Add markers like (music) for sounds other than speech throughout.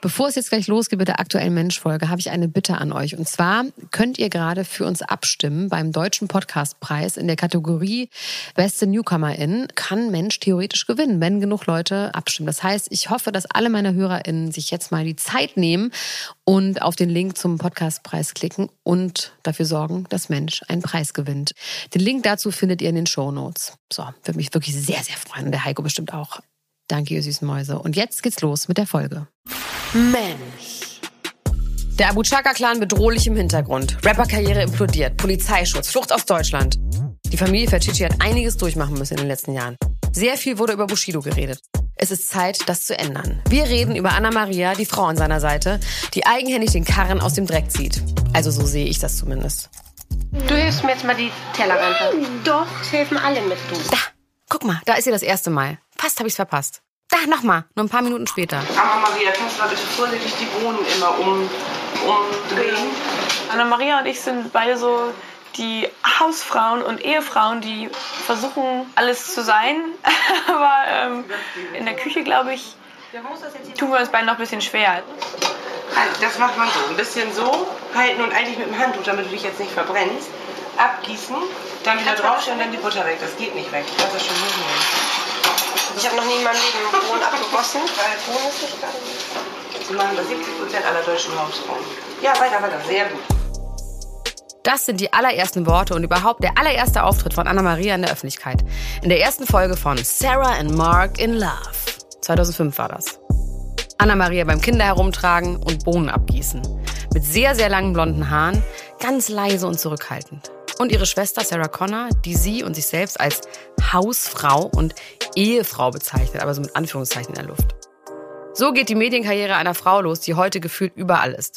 Bevor es jetzt gleich losgeht mit der aktuellen Mensch-Folge, habe ich eine Bitte an euch. Und zwar könnt ihr gerade für uns abstimmen beim Deutschen Podcastpreis in der Kategorie Beste Newcomerin. Kann Mensch theoretisch gewinnen, wenn genug Leute abstimmen. Das heißt, ich hoffe, dass alle meine HörerInnen sich jetzt mal die Zeit nehmen und auf den Link zum Podcastpreis klicken und dafür sorgen, dass Mensch einen Preis gewinnt. Den Link dazu findet ihr in den Show Notes. So, würde mich wirklich sehr, sehr freuen. Der Heiko bestimmt auch. Danke, ihr süßen Mäuse. Und jetzt geht's los mit der Folge. Mensch. Der Abu Chaka-Clan bedrohlich im Hintergrund. Rapperkarriere implodiert. Polizeischutz. Flucht aus Deutschland. Die Familie Ferchichi hat einiges durchmachen müssen in den letzten Jahren. Sehr viel wurde über Bushido geredet. Es ist Zeit, das zu ändern. Wir reden über Anna Maria, die Frau an seiner Seite, die eigenhändig den Karren aus dem Dreck zieht. Also so sehe ich das zumindest. Du hilfst mir jetzt mal die Teller runter. Doch, es helfen alle mit, du. Da, guck mal, da ist sie das erste Mal. Fast habe ich's verpasst. Da, nochmal, nur ein paar Minuten später. Anna Maria, kannst du mal bitte vorsichtig die Bohnen immer um, umdrehen? Anna Maria und ich sind beide so die Hausfrauen und Ehefrauen, die versuchen, alles zu sein. (laughs) Aber ähm, in der Küche, glaube ich, tun wir uns beide noch ein bisschen schwer. Also, Das macht man so. Ein bisschen so halten und eigentlich mit dem Handtuch, damit du dich jetzt nicht verbrennst. Abgießen, dann wieder draufstellen und dann die Butter weg. Das geht nicht weg. Das schon hinnehmen. Ich habe noch nie in meinem Leben Bohnen abgegossen, weil Bohnen ist nicht gerade. Sie machen das 70 Prozent aller deutschen Hausfrauen. Ja, weiter, weiter. Sehr gut. Das sind die allerersten Worte und überhaupt der allererste Auftritt von Anna Maria in der Öffentlichkeit. In der ersten Folge von Sarah and Mark in Love. 2005 war das. Anna Maria beim Kinder herumtragen und Bohnen abgießen. Mit sehr, sehr langen blonden Haaren, ganz leise und zurückhaltend. Und ihre Schwester Sarah Connor, die sie und sich selbst als Hausfrau und Ehefrau bezeichnet, aber so mit Anführungszeichen in der Luft. So geht die Medienkarriere einer Frau los, die heute gefühlt überall ist.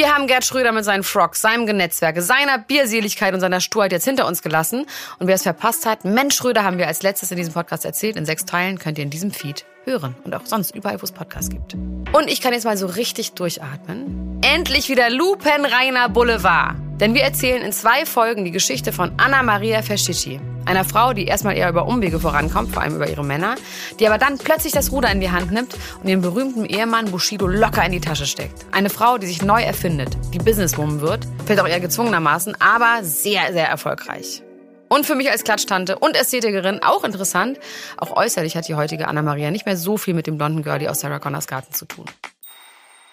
Wir haben Gerd Schröder mit seinen Frogs, seinem Genetzwerke, seiner Bierseligkeit und seiner Sturheit jetzt hinter uns gelassen. Und wer es verpasst hat, Mensch Schröder haben wir als letztes in diesem Podcast erzählt. In sechs Teilen könnt ihr in diesem Feed hören. Und auch sonst überall, wo es Podcasts gibt. Und ich kann jetzt mal so richtig durchatmen. Endlich wieder lupenreiner Boulevard. Denn wir erzählen in zwei Folgen die Geschichte von Anna Maria Feschici. Einer Frau, die erstmal eher über Umwege vorankommt, vor allem über ihre Männer, die aber dann plötzlich das Ruder in die Hand nimmt und ihren berühmten Ehemann Bushido locker in die Tasche steckt. Eine Frau, die sich neu erfindet, die Businesswoman wird, vielleicht auch eher gezwungenermaßen, aber sehr, sehr erfolgreich. Und für mich als Klatschtante und Ästhetikerin auch interessant, auch äußerlich hat die heutige Anna-Maria nicht mehr so viel mit dem blonden Girlie aus Sarah Connors Garten zu tun.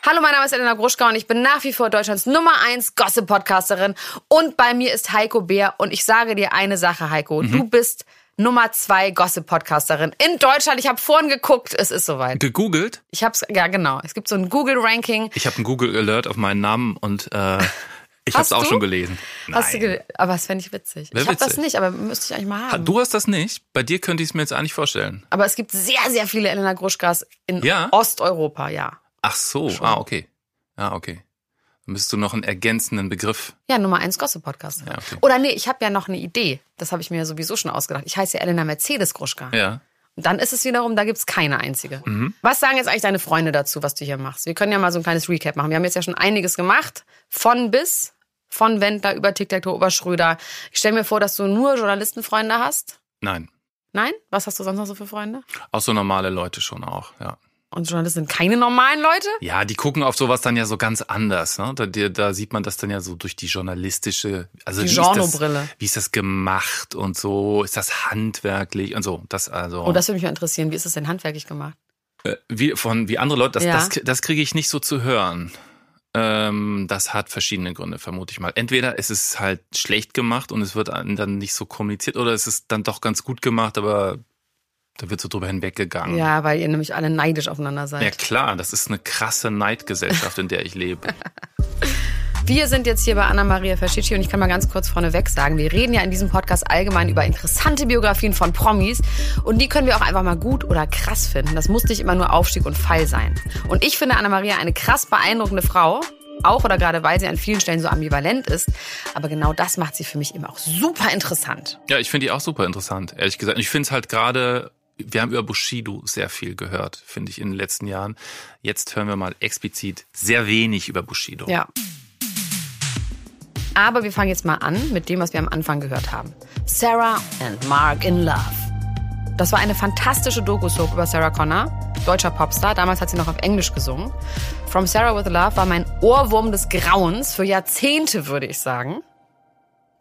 Hallo, mein Name ist Elena Gruschka und ich bin nach wie vor Deutschlands Nummer 1 Gossip-Podcasterin. Und bei mir ist Heiko Bär. Und ich sage dir eine Sache, Heiko. Du bist Nummer 2 Gossip-Podcasterin in Deutschland. Ich habe vorhin geguckt, es ist soweit. Gegoogelt. Ich hab's, ja genau. Es gibt so ein Google-Ranking. Ich habe einen Google Alert auf meinen Namen und äh, (laughs) ich habe Hast es auch schon gelesen. Hast du Nein. ge aber das fände ich witzig. Wär ich habe das nicht, aber müsste ich eigentlich mal Ha, haben. Du hast das nicht. Bei dir könnte ich es mir jetzt eigentlich vorstellen. Aber es gibt sehr, sehr viele Elena Gruschkas in Ja? Osteuropa, ja. Ach so. Ah, okay. Ja, okay. Dann müsstest du noch einen ergänzenden Begriff. Ja, Nummer eins Gossip-Podcast. Ja, okay. Oder nee, ich habe ja noch eine Idee. Das habe ich mir sowieso schon ausgedacht. Ich heiße ja Elena Mercedes Gruschka. Ja. Und dann ist es wiederum, da gibt's keine einzige. Mhm. Was sagen jetzt eigentlich deine Freunde dazu, was du hier machst? Wir können ja mal so ein kleines Recap machen. Wir haben jetzt ja schon einiges gemacht. Von bis. Von Wendler über Tic-Tac-Toe, über Schröder. Ich stelle mir vor, dass du nur Journalistenfreunde hast. Nein. Nein? Was hast du sonst noch so für Freunde? Auch so normale Leute schon auch, ja. Und Journalisten sind keine normalen Leute? Ja, die gucken auf sowas dann ja so ganz anders. Ne? Da, da, sieht man das dann ja so durch die journalistische, also Die wie ist, das, Genrebrille. wie ist das gemacht und so, ist das handwerklich und so. Das also. Oh, das würde mich mal interessieren. Wie ist das denn handwerklich gemacht? Äh, wie, von wie andere Leute, das, Ja. das, das kriege ich nicht so zu hören. Ähm, das hat verschiedene Gründe, vermute ich mal. Entweder es ist halt schlecht gemacht und es wird dann nicht so kommuniziert, oder es ist dann doch ganz gut gemacht, aber da wird so drüber hinweggegangen. Ja, weil ihr nämlich alle neidisch aufeinander seid. Ja klar, das ist eine krasse Neidgesellschaft, in der ich lebe. (laughs) Wir sind jetzt hier bei Anna-Maria Fascici und ich kann mal ganz kurz vorneweg sagen, wir reden ja in diesem Podcast allgemein über interessante Biografien von Promis und die können wir auch einfach mal gut oder krass finden. Das muss nicht immer nur Aufstieg und Fall sein. Und ich finde Anna-Maria eine krass beeindruckende Frau, auch oder gerade weil sie an vielen Stellen so ambivalent ist. Aber genau das macht sie für mich eben auch super interessant. Ja, ich finde die auch super interessant, ehrlich gesagt. Und ich finde es halt gerade, wir haben über Bushido sehr viel gehört, finde ich, in den letzten Jahren. Jetzt hören wir mal explizit sehr wenig über Bushido. Ja. Aber wir fangen jetzt mal an mit dem, was wir am Anfang gehört haben. Sarah and Mark in Love. Das war eine fantastische Doku-Soap über Sarah Connor, deutscher Popstar. Damals hat sie noch auf Englisch gesungen. From Sarah with Love war mein Ohrwurm des Grauens für Jahrzehnte, würde ich sagen.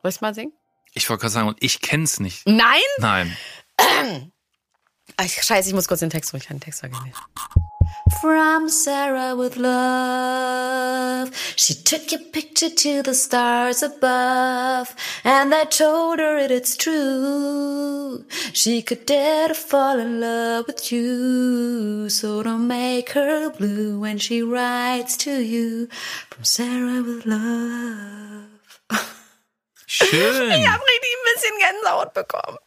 Soll ich mal singen? Ich wollte gerade sagen, und ich kenn's nicht. Nein? Nein. Ach, scheiße, ich muss kurz den Text holen. Ich kann den Text vergessen. From Sarah with love, she took your picture to the stars above, and they told her it it's true. She could dare to fall in love with you, so don't make her blue when she writes to you. From Sarah with love. Schön. Ich habe richtig ein bisschen Gänsehaut bekommen.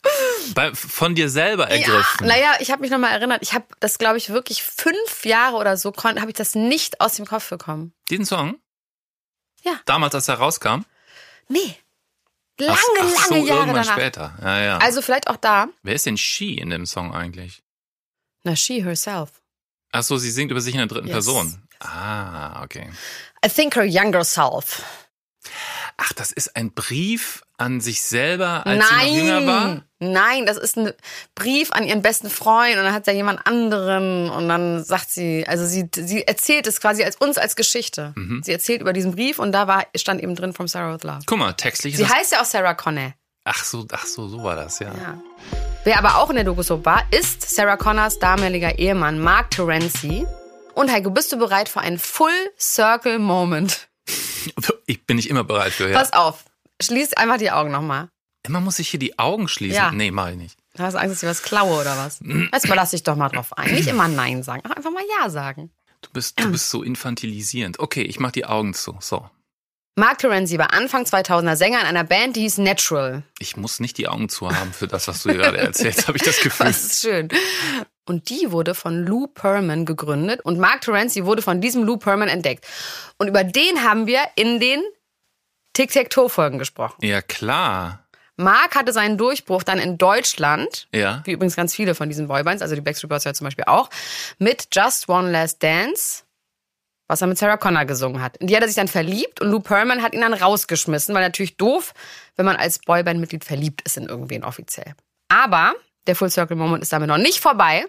Bei, von dir selber ergriffen. Ja, naja, ich habe mich nochmal erinnert. Ich habe das, glaube ich, wirklich fünf Jahre oder so, habe ich das nicht aus dem Kopf bekommen. Diesen Song? Ja. Damals, als er rauskam? Nee. Lange, ach, ach so, lange Jahre irgendwann danach. später. Ja, ja. Also vielleicht auch da. Wer ist denn She in dem Song eigentlich? Na, she herself. Ach so, sie singt über sich in der dritten Yes. Person. Ah, okay. I think her younger self. Ach, das ist ein Brief an sich selber, als sie noch jünger war? Nein, nein, das ist ein Brief an ihren besten Freund und dann hat er jemand anderen und dann sagt sie, also sie, sie erzählt es quasi als uns als Geschichte. Mhm. Sie erzählt über diesen Brief und da war, stand eben drin from Sarah with Love. Guck mal, textlich ist Sie heißt ja auch Sarah Connor. Ach so, ach so, so war das, ja. Ja. Wer aber auch in der Doku war, ist Sarah Connors damaliger Ehemann Mark Terenzi. Und Heiko, bist du bereit für einen Full Circle Moment? Ich bin nicht immer bereit für, ja. Pass auf, schließ einfach die Augen nochmal. Immer muss ich hier die Augen schließen? Ja. Nee, mach ich nicht. Hast du Angst, dass ich was klaue oder was? (clears throat) Jetzt mal lass dich doch mal drauf ein. Nicht immer Nein sagen, ach, einfach mal Ja sagen. Du bist, du bist so infantilisierend. Okay, ich mach die Augen zu. So. Mark Terenzi war Anfang 2000er Sänger in einer Band, die hieß Natural. Ich muss nicht die Augen zu haben für das, was du gerade erzählst, (laughs) habe ich das Gefühl. Das ist schön. Und die wurde von Lou Perman gegründet und Mark Terenzi wurde von diesem Lou Perman entdeckt. Und über den haben wir in den Tic-Tac-Toe-Folgen gesprochen. Ja, klar. Mark hatte seinen Durchbruch dann in Deutschland, Ja. wie übrigens ganz viele von diesen Boybands, also die Backstreet Boys ja zum Beispiel auch, mit Just One Last Dance, was er mit Sarah Connor gesungen hat. In die hat er sich dann verliebt und Lou Pearlman hat ihn dann rausgeschmissen, weil natürlich doof, wenn man als Boyband-Mitglied verliebt ist in irgendwen offiziell. Aber der Full Circle Moment ist damit noch nicht vorbei.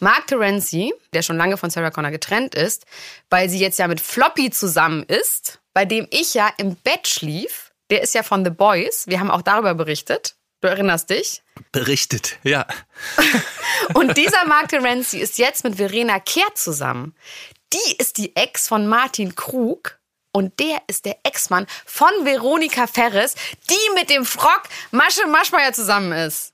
Mark Terenzi, der schon lange von Sarah Connor getrennt ist, weil sie jetzt ja mit Floppy zusammen ist, bei dem ich ja im Bett schlief, der ist ja von The Boys, wir haben auch darüber berichtet, du erinnerst dich. Berichtet, ja. (laughs) Und dieser Mark Terenzi ist jetzt mit Verena Kehrt zusammen. Die ist die Ex von Martin Krug. Und der ist der Ex-Mann von Veronika Ferres, die mit dem Frock Masche Maschmeyer zusammen ist.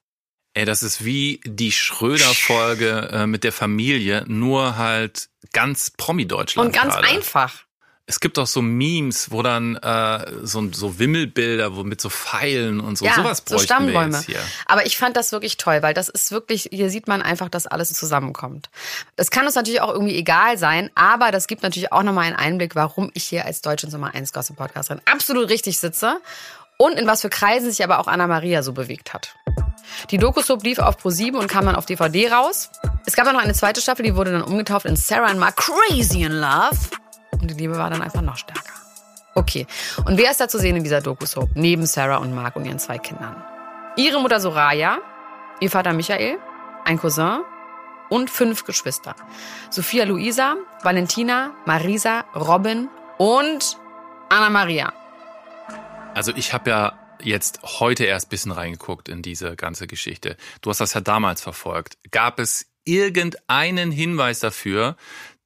Ey, das ist wie die Schröder-Folge äh, mit der Familie, nur halt ganz Promi-Deutschland. Und ganz gerade. einfach. Es gibt auch so Memes, wo dann äh, so, so Wimmelbilder, wo mit so Pfeilen und so. Ja, Sowas so bräuchten wir Stammbäume. jetzt hier. Aber ich fand das wirklich toll, weil das ist wirklich, hier sieht man einfach, dass alles zusammenkommt. Das kann uns natürlich auch irgendwie egal sein, aber das gibt natürlich auch nochmal einen Einblick, warum ich hier als Deutschlands Nummer 1 Gossip Podcasterin absolut richtig sitze und in was für Kreisen sich aber auch Anna Maria so bewegt hat. Die Doku-Soap lief auf Pro7 und kam dann auf DVD raus. Es gab dann noch eine zweite Staffel, die wurde dann umgetauft in Sarah and Mark Crazy in Love. Und die Liebe war dann einfach noch stärker. Okay, und wer ist da zu sehen in dieser Doku-Soap? Neben Sarah und Mark und ihren zwei Kindern. Ihre Mutter Soraya, ihr Vater Michael, ein Cousin und fünf Geschwister. Sophia Luisa, Valentina, Marisa, Robin und Anna Maria. Also ich habe ja jetzt heute erst ein bisschen reingeguckt in diese ganze Geschichte. Du hast das ja damals verfolgt. Gab es irgendeinen Hinweis dafür,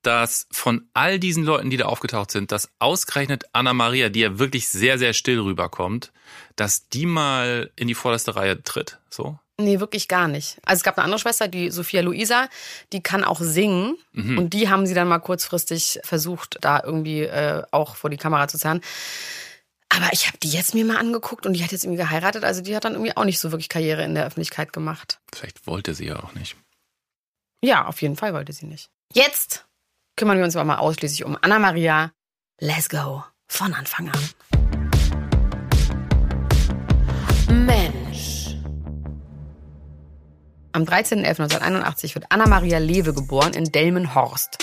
dass von all diesen Leuten, die da aufgetaucht sind, dass ausgerechnet Anna Maria, die ja wirklich sehr, sehr still rüberkommt, dass die mal in die vorderste Reihe tritt? So? Nee, wirklich gar nicht. Also es gab eine andere Schwester, die Sophia Luisa, die kann auch singen. Und die haben sie dann mal kurzfristig versucht, da irgendwie äh, auch vor die Kamera zu zerren. Aber ich habe die jetzt mir mal angeguckt und die hat jetzt irgendwie geheiratet. Also die hat dann irgendwie auch nicht so wirklich Karriere in der Öffentlichkeit gemacht. Vielleicht wollte sie ja auch nicht. Ja, auf jeden Fall wollte sie nicht. Jetzt kümmern wir uns aber mal ausschließlich um Anna Maria Let's go. Von Anfang an. Mensch. Am 13.11.1981 wird Anna-Maria Lewe geboren in Delmenhorst.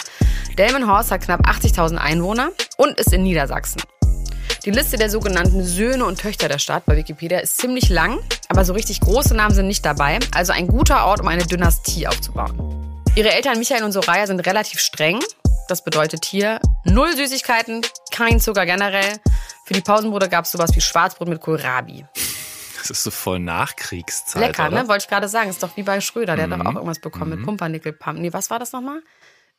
Delmenhorst hat knapp 80.000 Einwohner und ist in Niedersachsen. Die Liste der sogenannten Söhne und Töchter der Stadt bei Wikipedia ist ziemlich lang, aber so richtig große Namen sind nicht dabei, also ein guter Ort, um eine Dynastie aufzubauen. Ihre Eltern Michael und Soraya sind relativ streng. Das bedeutet hier null Süßigkeiten, kein Zucker generell. Für die Pausenbrote gab es sowas wie Schwarzbrot mit Kohlrabi. Das ist so voll Nachkriegszeit. Lecker, oder? ne? Wollte ich gerade sagen. Ist doch wie bei Schröder. Der hat doch auch irgendwas bekommen mit Pumpernickelpampe. Nee, was war das nochmal?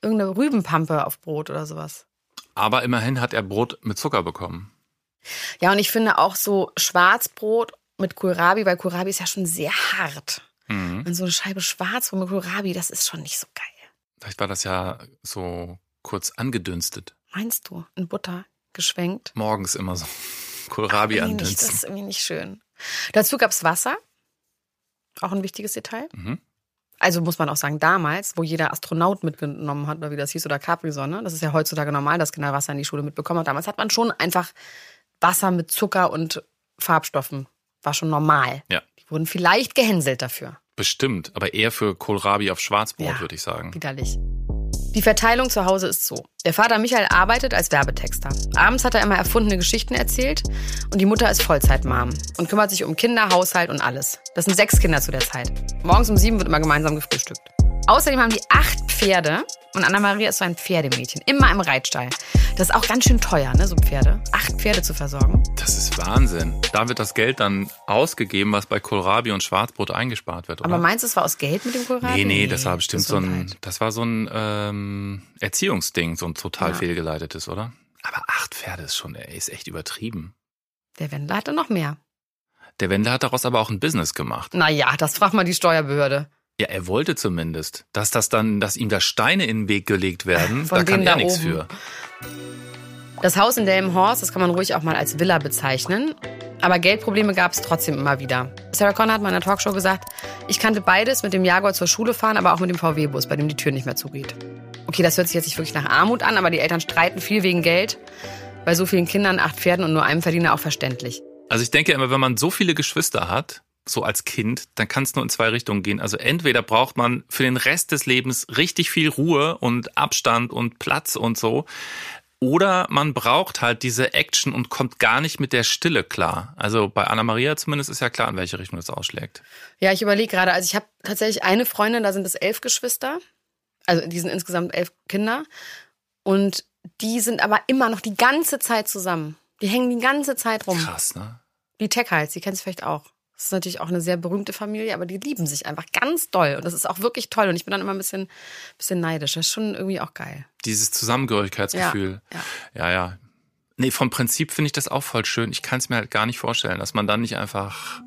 Irgendeine Rübenpampe auf Brot oder sowas. Aber immerhin hat er Brot mit Zucker bekommen. Ja, und ich finde auch so Schwarzbrot mit Kohlrabi, weil Kohlrabi ist ja schon sehr hart. Mhm. Und so eine Scheibe Schwarzbrot mit Kohlrabi, das ist schon nicht so geil. Vielleicht war das ja so kurz angedünstet. Meinst du? In Butter geschwenkt? Morgens immer so (laughs) Kohlrabi Irgendwie nicht, das andünsten. ist irgendwie nicht schön. Dazu gab's Wasser. Auch ein wichtiges Detail. Mhm. Also muss man auch sagen, damals, wo jeder Astronaut mitgenommen hat, oder wie das hieß, oder Capri-Sonne, das ist ja heutzutage normal, dass Kinder Wasser in die Schule mitbekommen haben. Damals hat man schon einfach Wasser mit Zucker und Farbstoffen. War schon normal. Ja. Die wurden vielleicht gehänselt dafür. Bestimmt, aber eher für Kohlrabi auf Schwarzbrot, Ja. würde ich sagen. Widerlich. Die Verteilung zu Hause ist so. Der Vater Michael arbeitet als Werbetexter. Abends hat er immer erfundene Geschichten erzählt und die Mutter ist Vollzeitmam und kümmert sich um Kinder, Haushalt und alles. Das sind sechs Kinder zu der Zeit. Morgens um sieben wird immer gemeinsam gefrühstückt. Außerdem haben die acht Pferde und Anna-Maria ist so ein Pferdemädchen, immer im Reitstall. Das ist auch ganz schön teuer, ne, so Pferde. Acht Pferde zu versorgen. Das ist Wahnsinn. Da wird das Geld dann ausgegeben, was bei Kohlrabi und Schwarzbrot eingespart wird, oder? Aber meinst du, es war aus Geld mit dem Kohlrabi? nee, nee, das war bestimmt so ein, das war so ein ähm, Erziehungsding, so ein total Ja. fehlgeleitetes, oder? Aber acht Pferde ist schon, ey, ist echt übertrieben. Der Wendler hatte noch mehr. Der Wendler hat daraus aber auch ein Business gemacht. Naja, das fragt mal die Steuerbehörde. Ja, er wollte zumindest. Dass das dann, dass ihm da Steine in den Weg gelegt werden, Von da kann er da nichts für. Das Haus in Delmenhorst, das kann man ruhig auch mal als Villa bezeichnen. Aber Geldprobleme gab es trotzdem immer wieder. Sarah Connor hat mal in einer Talkshow gesagt, ich kannte beides, mit dem Jaguar zur Schule fahren, aber auch mit dem VW-Bus, bei dem die Tür nicht mehr zugeht. Okay, das hört sich jetzt nicht wirklich nach Armut an, aber die Eltern streiten viel wegen Geld. Bei so vielen Kindern, acht Pferden und nur einem Verdiener auch verständlich. Also ich denke immer, wenn man so viele Geschwister hat, so als Kind, dann kann es nur in zwei Richtungen gehen. Also entweder braucht man für den Rest des Lebens richtig viel Ruhe und Abstand und Platz und so. Oder man braucht halt diese Action und kommt gar nicht mit der Stille klar. Also bei Anna Maria zumindest ist ja klar, in welche Richtung das ausschlägt. Ja, ich überlege gerade, also ich habe tatsächlich eine Freundin, da sind es elf Geschwister. Also die sind insgesamt elf Kinder. Und die sind aber immer noch die ganze Zeit zusammen. Die hängen die ganze Zeit rum. Krass, ne? Die Tech-Heiz, die kennst du vielleicht auch. Das ist natürlich auch eine sehr berühmte Familie, aber die lieben sich einfach ganz doll. Und das ist auch wirklich toll. Und ich bin dann immer ein bisschen, bisschen neidisch. Das ist schon irgendwie auch geil. Dieses Zusammengehörigkeitsgefühl. Ja, ja. ja. Nee, vom Prinzip finde ich das auch voll schön. Ich kann es mir halt gar nicht vorstellen, dass man dann nicht einfach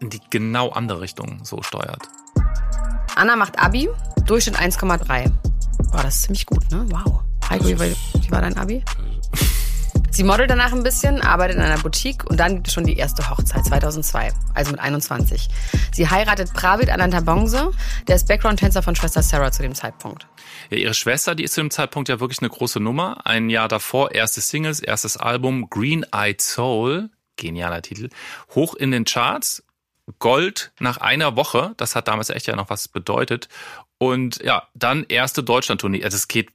in die genau andere Richtung so steuert. Anna macht Abi, Durchschnitt 1,3. Boah, das ist ziemlich gut, ne? Wow. Heiko, wie war dein Abi? Sie modelt danach ein bisschen, arbeitet in einer Boutique und dann gibt es schon die erste Hochzeit 2002, also mit 21. Sie heiratet Pravid Anantabongse, der ist Background-Tänzer von Schwester Sarah zu dem Zeitpunkt. Ja, ihre Schwester, die ist zu dem Zeitpunkt ja wirklich eine große Nummer. Ein Jahr davor, erste Singles, erstes Album, Green Eyed Soul, genialer Titel, hoch in den Charts, Gold nach einer Woche, das hat damals echt ja noch was bedeutet. Und ja, dann erste Deutschland-Tournee. Also es geht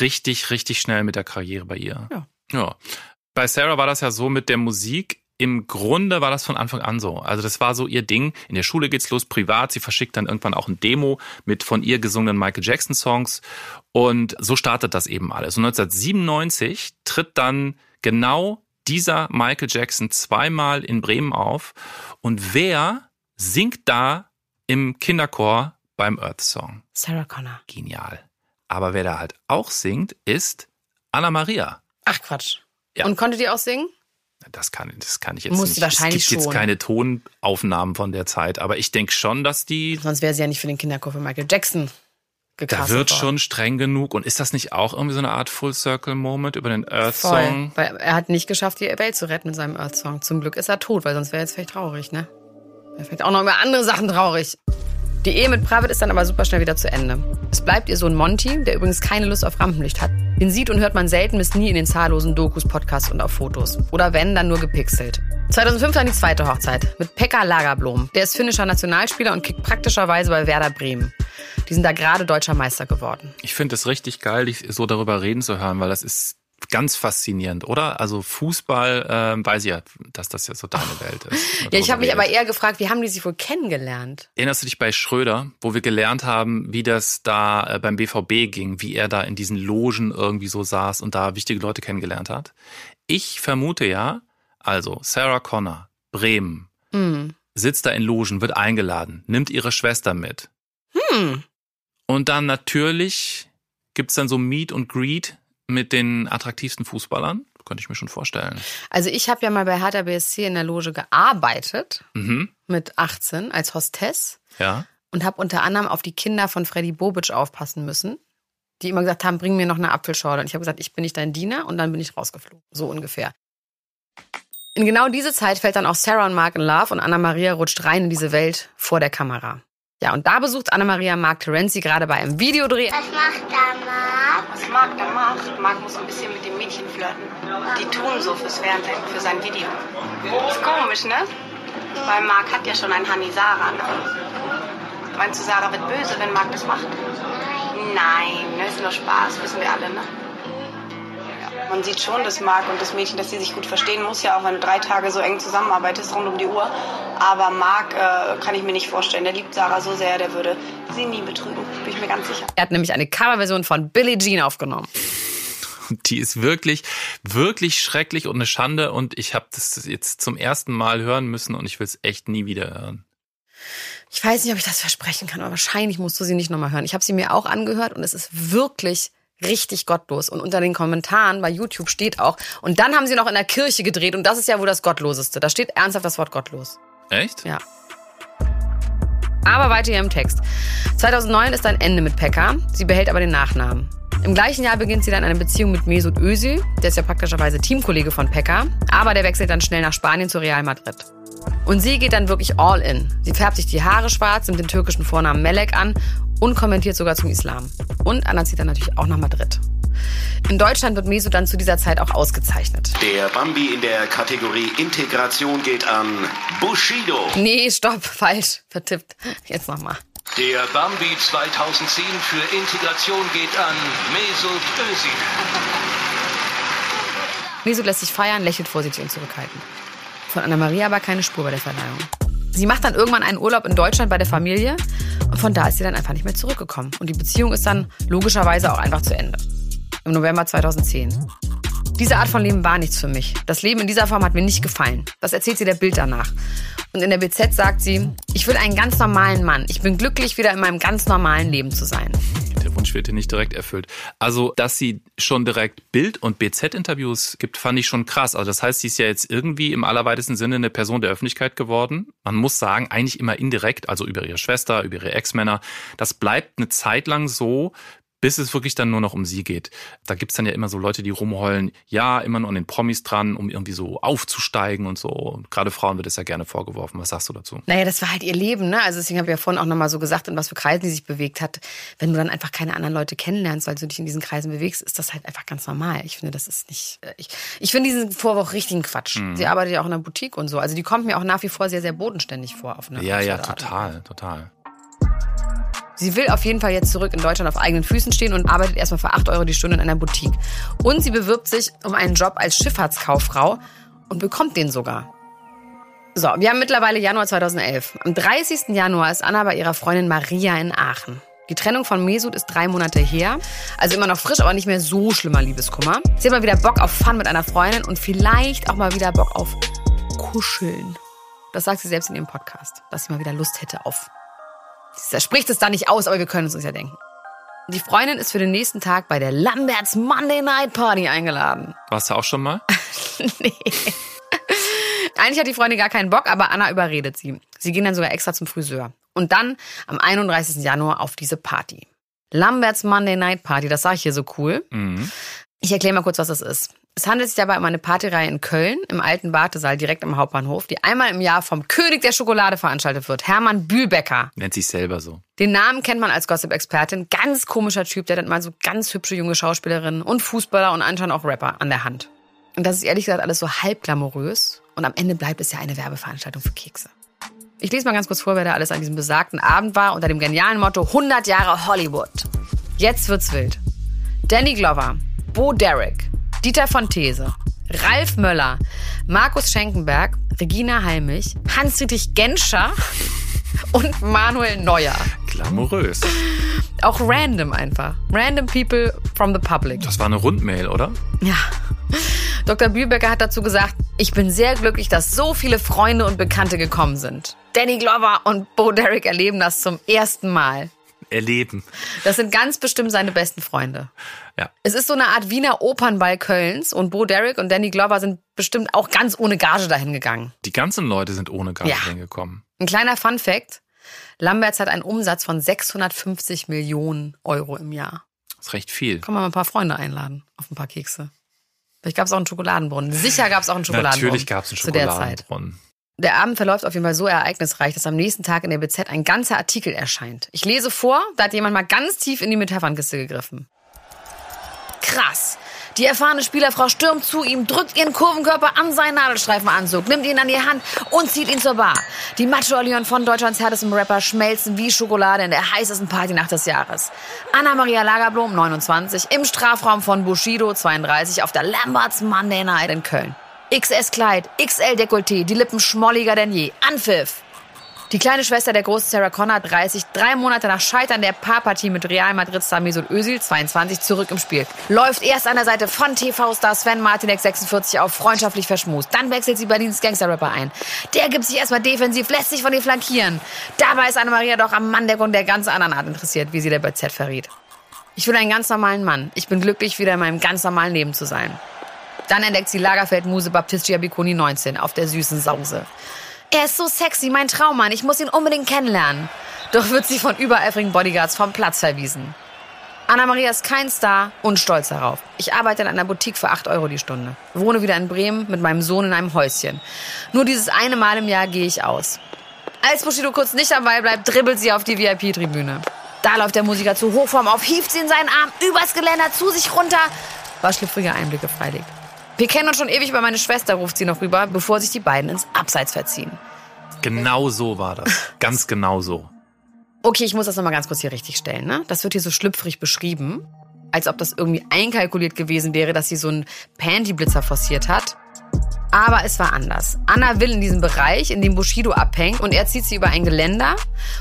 richtig, richtig schnell mit der Karriere bei ihr. Ja. Ja. Bei Sarah war das ja so mit der Musik. Im Grunde war das von Anfang an so. Also das war so ihr Ding. In der Schule geht's los, privat. Sie verschickt dann irgendwann auch ein Demo mit von ihr gesungenen Michael Jackson Songs. Und so startet das eben alles. Und 1997 tritt dann genau dieser Michael Jackson zweimal in Bremen auf. Und wer singt da im Kinderchor beim Earth Song? Sarah Connor. Genial. Aber wer da halt auch singt, ist Anna Maria. Ach Quatsch. Ja. Und konnte die auch singen? Das kann, das kann ich jetzt Muss nicht. wahrscheinlich es gibt schon. jetzt keine Tonaufnahmen von der Zeit, aber ich denke schon, dass die, Sonst wäre sie ja nicht für den Kinderchor für Michael Jackson da wird worden. schon streng genug. Und ist das nicht auch irgendwie so eine Art Full Circle Moment über den Earth Voll. Song? Weil er hat nicht geschafft, die Welt zu retten mit seinem Earth Song. Zum Glück ist er tot, weil sonst wäre jetzt vielleicht traurig, ne? Wäre vielleicht auch noch über andere Sachen traurig. Die Ehe mit Pravid ist dann aber super schnell wieder zu Ende. Es bleibt ihr Sohn Monty, der übrigens keine Lust auf Rampenlicht hat. Den sieht und hört man selten bis nie in den zahllosen Dokus, Podcasts und auf Fotos. Oder wenn, dann nur gepixelt. 2005 dann die zweite Hochzeit mit Pekka Lagerblom. Der ist finnischer Nationalspieler und kickt praktischerweise bei Werder Bremen. Die sind da gerade deutscher Meister geworden. Ich finde es richtig geil, dich so darüber reden zu hören, weil das ist ganz faszinierend, oder? Also Fußball, äh, weiß ich ja, dass das ja so deine Welt ist. Ja, ich habe mich aber eher gefragt, wie haben die sich wohl kennengelernt? Erinnerst du dich bei Schröder, wo wir gelernt haben, wie das da äh, beim BVB ging, wie er da in diesen Logen irgendwie so saß und da wichtige Leute kennengelernt hat? Ich vermute ja, also Sarah Connor, Bremen, Hm. sitzt da in Logen, wird eingeladen, nimmt ihre Schwester mit. Hm. Und dann natürlich gibt's dann so Meet und Greet mit den attraktivsten Fußballern. Könnte ich mir schon vorstellen. Also ich habe ja mal bei Hertha BSC in der Loge gearbeitet Mhm. mit 18 als Hostess Ja. und habe unter anderem auf die Kinder von Freddy Bobic aufpassen müssen, die immer gesagt haben, bring mir noch eine Apfelschorle. Und ich habe gesagt, ich bin nicht dein Diener und dann bin ich rausgeflogen. So ungefähr. In genau diese Zeit fällt dann auch Sarah und Mark in Love und Anna-Maria rutscht rein in diese Welt vor der Kamera. Ja, und da besucht Anna-Maria Mark Terenzi gerade bei einem Videodreh. Was macht der Marc? Was Marc da macht, Marc muss ein bisschen mit dem Mädchen flirten. Die tun so fürs Fernsehen, für sein Video. Ist komisch, ne? Weil Marc hat ja schon ein Hani Sarah, ne? Meinst du, Sarah wird böse, wenn Marc das macht? Nein, ne? Ist nur Spaß, wissen wir alle, ne? Man sieht schon, dass Marc und das Mädchen, dass sie sich gut verstehen muss, ja auch wenn du drei Tage so eng zusammenarbeitest, rund um die Uhr. Aber Marc äh, kann ich mir nicht vorstellen. Der liebt Sarah so sehr, der würde sie nie betrügen. Bin ich mir ganz sicher. Er hat nämlich eine Coverversion von Billie Jean aufgenommen. Und die ist wirklich, wirklich schrecklich und eine Schande. Und ich habe das jetzt zum ersten Mal hören müssen und ich will es echt nie wieder hören. Ich weiß nicht, ob ich das versprechen kann, aber wahrscheinlich musst du sie nicht nochmal hören. Ich habe sie mir auch angehört und es ist wirklich richtig gottlos. Und unter den Kommentaren bei YouTube steht auch, und dann haben sie noch in der Kirche gedreht und das ist ja wohl das Gottloseste. Da steht ernsthaft das Wort gottlos. Echt? Ja. Aber weiter hier im Text. 2009 ist ein Ende mit Pekka. Sie behält aber den Nachnamen. Im gleichen Jahr beginnt sie dann eine Beziehung mit Mesut Özil. Der ist ja praktischerweise Teamkollege von Pekka. Aber der wechselt dann schnell nach Spanien zu Real Madrid. Und sie geht dann wirklich all in. Sie färbt sich die Haare schwarz, nimmt den türkischen Vornamen Melek an und kommentiert sogar zum Islam. Und Anna zieht dann natürlich auch nach Madrid. In Deutschland wird Mesut dann zu dieser Zeit auch ausgezeichnet. Der Bambi in der Kategorie Integration geht an Bushido. Nee, stopp, (laughs) falsch, vertippt. Jetzt nochmal. Der Bambi 2010 für Integration geht an Mesut Özil. Mesut lässt sich feiern, lächelt vorsichtig und zurückhaltend. Von Anna-Maria aber keine Spur bei der Verleihung. Sie macht dann irgendwann einen Urlaub in Deutschland bei der Familie und von da ist sie dann einfach nicht mehr zurückgekommen. Und die Beziehung ist dann logischerweise auch einfach zu Ende. Im November 2010. Diese Art von Leben war nichts für mich. Das Leben in dieser Form hat mir nicht gefallen. Das erzählt sie der Bild danach. Und in der BZ sagt sie, ich will einen ganz normalen Mann. Ich bin glücklich, wieder in meinem ganz normalen Leben zu sein. Der Wunsch wird hier nicht direkt erfüllt. Also, dass sie schon direkt Bild- und BZ-Interviews gibt, fand ich schon krass. Also, das heißt, sie ist ja jetzt irgendwie im allerweitesten Sinne eine Person der Öffentlichkeit geworden. Man muss sagen, eigentlich immer indirekt, also über ihre Schwester, über ihre Ex-Männer. Das bleibt eine Zeit lang so, bis es wirklich dann nur noch um sie geht. Da gibt's dann ja immer so Leute, die rumheulen, ja, immer nur an den Promis dran, um irgendwie so aufzusteigen und so. Und gerade Frauen wird es ja gerne vorgeworfen. Was sagst du dazu? Naja, das war halt ihr Leben, ne? Also deswegen habe ich ja vorhin auch nochmal so gesagt, in was für Kreisen die sich bewegt hat. Wenn du dann einfach keine anderen Leute kennenlernst, weil du dich in diesen Kreisen bewegst, ist das halt einfach ganz normal. Ich finde, das ist nicht. äh, Ich, ich finde diesen Vorwurf richtigen Quatsch. Mhm. Sie arbeitet ja auch in einer Boutique und so. Also die kommt mir auch nach wie vor sehr, sehr bodenständig vor. Auf eine Ja, ja, total, total. Sie will auf jeden Fall jetzt zurück in Deutschland auf eigenen Füßen stehen und arbeitet erstmal für 8 Euro die Stunde in einer Boutique. Und sie bewirbt sich um einen Job als Schifffahrtskauffrau und bekommt den sogar. So, wir haben mittlerweile Januar 2011. Am 30. Januar ist Anna bei ihrer Freundin Maria in Aachen. Die Trennung von Mesut ist drei Monate her. Also immer noch frisch, aber nicht mehr so schlimmer Liebeskummer. Sie hat mal wieder Bock auf Fun mit einer Freundin und vielleicht auch mal wieder Bock auf Kuscheln. Das sagt sie selbst in ihrem Podcast, dass sie mal wieder Lust hätte auf Sie spricht es da nicht aus, aber wir können es uns ja denken. Die Freundin ist für den nächsten Tag bei der Lamberts Monday Night Party eingeladen. Warst du auch schon mal? (laughs) nee. Eigentlich hat die Freundin gar keinen Bock, aber Anna überredet sie. Sie gehen dann sogar extra zum Friseur. Und dann am 31. Januar auf diese Party. Lamberts Monday Night Party, das sage ich hier so cool. Mhm. Ich erkläre mal kurz, was das ist. Es handelt sich dabei um eine Partyreihe in Köln im alten Wartesaal direkt am Hauptbahnhof, die einmal im Jahr vom König der Schokolade veranstaltet wird, Hermann Bühlbecker. Nennt sich selber so. Den Namen kennt man als Gossip-Expertin. Ganz komischer Typ, der hat mal so ganz hübsche junge Schauspielerinnen und Fußballer und anscheinend auch Rapper an der Hand. Und das ist ehrlich gesagt alles so halb glamourös. Und am Ende bleibt es ja eine Werbeveranstaltung für Kekse. Ich lese mal ganz kurz vor, wer da alles an diesem besagten Abend war unter dem genialen Motto 100 Jahre Hollywood. Jetzt wird's wild. Danny Glover, Bo Derek, Dieter von These, Ralf Möller, Markus Schenkenberg, Regina Halmich, Hans-Dietrich Genscher (laughs) und Manuel Neuer. Glamourös. Auch random einfach. Random people from the public. Das war eine Rundmail, oder? Ja. Dr. Bühlbecker hat dazu gesagt, ich bin sehr glücklich, dass so viele Freunde und Bekannte gekommen sind. Danny Glover und Bo Derek erleben das zum ersten Mal. Erleben. Das sind ganz bestimmt seine besten Freunde. Ja. Es ist so eine Art Wiener Opernball Kölns und Bo Derek und Danny Glover sind bestimmt auch ganz ohne Gage dahin gegangen. Die ganzen Leute sind ohne Gage Ja. hingekommen. Ein kleiner Fun Fact. Lamberts hat einen Umsatz von 650 Millionen Euro im Jahr. Das ist recht viel. Kann man mal ein paar Freunde einladen auf ein paar Kekse. Vielleicht gab es auch einen Schokoladenbrunnen. Sicher gab es auch einen Schokoladenbrunnen. Natürlich gab es einen Zu der Zeit. Der Abend verläuft auf jeden Fall so ereignisreich, dass am nächsten Tag in der BZ ein ganzer Artikel erscheint. Ich lese vor, da hat jemand mal ganz tief in die Metaphernkiste gegriffen. Krass. Die erfahrene Spielerfrau stürmt zu ihm, drückt ihren Kurvenkörper an seinen Nadelstreifenanzug, nimmt ihn an die Hand und zieht ihn zur Bar. Die Macho-Allion von Deutschlands härtestem Rapper schmelzen wie Schokolade in der heißesten Partynacht des Jahres. Anna-Maria Lagerblom, 29, im Strafraum von Bushido, 32, auf der Lamberts Monday Night in Köln. XS-Kleid, XL-Dekolleté, die Lippen schmolliger denn je. Anpfiff! Die kleine Schwester der großen Sarah Connor, 30, drei Monate nach Scheitern der Paarpartie mit Real Madrid-Star Mesut Özil, 22, zurück im Spiel. Läuft erst an der Seite von TV-Star Sven Martinek, 46, auf, freundschaftlich verschmust. Dann wechselt sie Berlins Gangster-Rapper ein. Der gibt sich erstmal defensiv, lässt sich von ihr flankieren. Dabei ist Anna-Maria doch am Manndeckung der ganz anderen Art interessiert, wie sie der BZ verriet. Ich will einen ganz normalen Mann. Ich bin glücklich, wieder in meinem ganz normalen Leben zu sein. Dann entdeckt sie Lagerfeld Muse Baptistia Biconi 19 auf der süßen Sause. Er ist so sexy, mein Traummann. Ich muss ihn unbedingt kennenlernen. Doch wird sie von übereifrigen Bodyguards vom Platz verwiesen. Anna-Maria ist kein Star und stolz darauf. Ich arbeite in einer Boutique für 8 Euro die Stunde. Wohne wieder in Bremen mit meinem Sohn in einem Häuschen. Nur dieses eine Mal im Jahr gehe ich aus. Als Bushido kurz nicht dabei bleibt, dribbelt sie auf die VIP-Tribüne. Da läuft der Musiker zu Hochform auf, hieft sie in seinen Arm, übers Geländer, zu sich runter. War schlüpfrige Einblicke freilich. Wir kennen uns schon ewig, aber meine Schwester ruft sie noch rüber, bevor sich die beiden ins Abseits verziehen. Genau so war das. Ganz genau so. Okay, ich muss das nochmal ganz kurz hier richtig stellen. Ne? Das wird hier so schlüpfrig beschrieben, als ob das irgendwie einkalkuliert gewesen wäre, dass sie so einen Panty-Blitzer forciert hat. Aber es war anders. Anna will in diesem Bereich, in dem Bushido abhängt, und er zieht sie über ein Geländer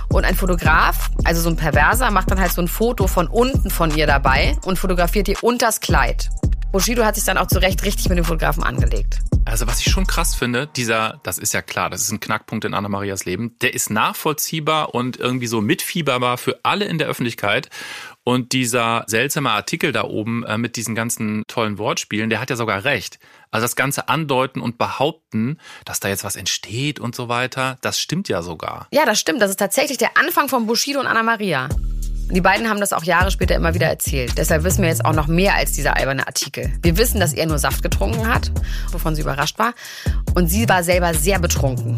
und ein Fotograf, also so ein Perverser, macht dann halt so ein Foto von unten von ihr dabei und fotografiert ihr unters Kleid. Bushido hat sich dann auch zu Recht richtig mit dem Fotografen angelegt. Also was ich schon krass finde, dieser, das ist ja klar, das ist ein Knackpunkt in Anna-Marias Leben, der ist nachvollziehbar und irgendwie so mitfieberbar für alle in der Öffentlichkeit. Und dieser seltsame Artikel da oben äh, mit diesen ganzen tollen Wortspielen, der hat ja sogar recht. Also das ganze Andeuten und Behaupten, dass da jetzt was entsteht und so weiter, das stimmt ja sogar. Ja, das stimmt. Das ist tatsächlich der Anfang von Bushido und Anna Maria. Die beiden haben das auch Jahre später immer wieder erzählt. Deshalb wissen wir jetzt auch noch mehr als dieser alberne Artikel. Wir wissen, dass er nur Saft getrunken hat, wovon sie überrascht war. Und sie war selber sehr betrunken.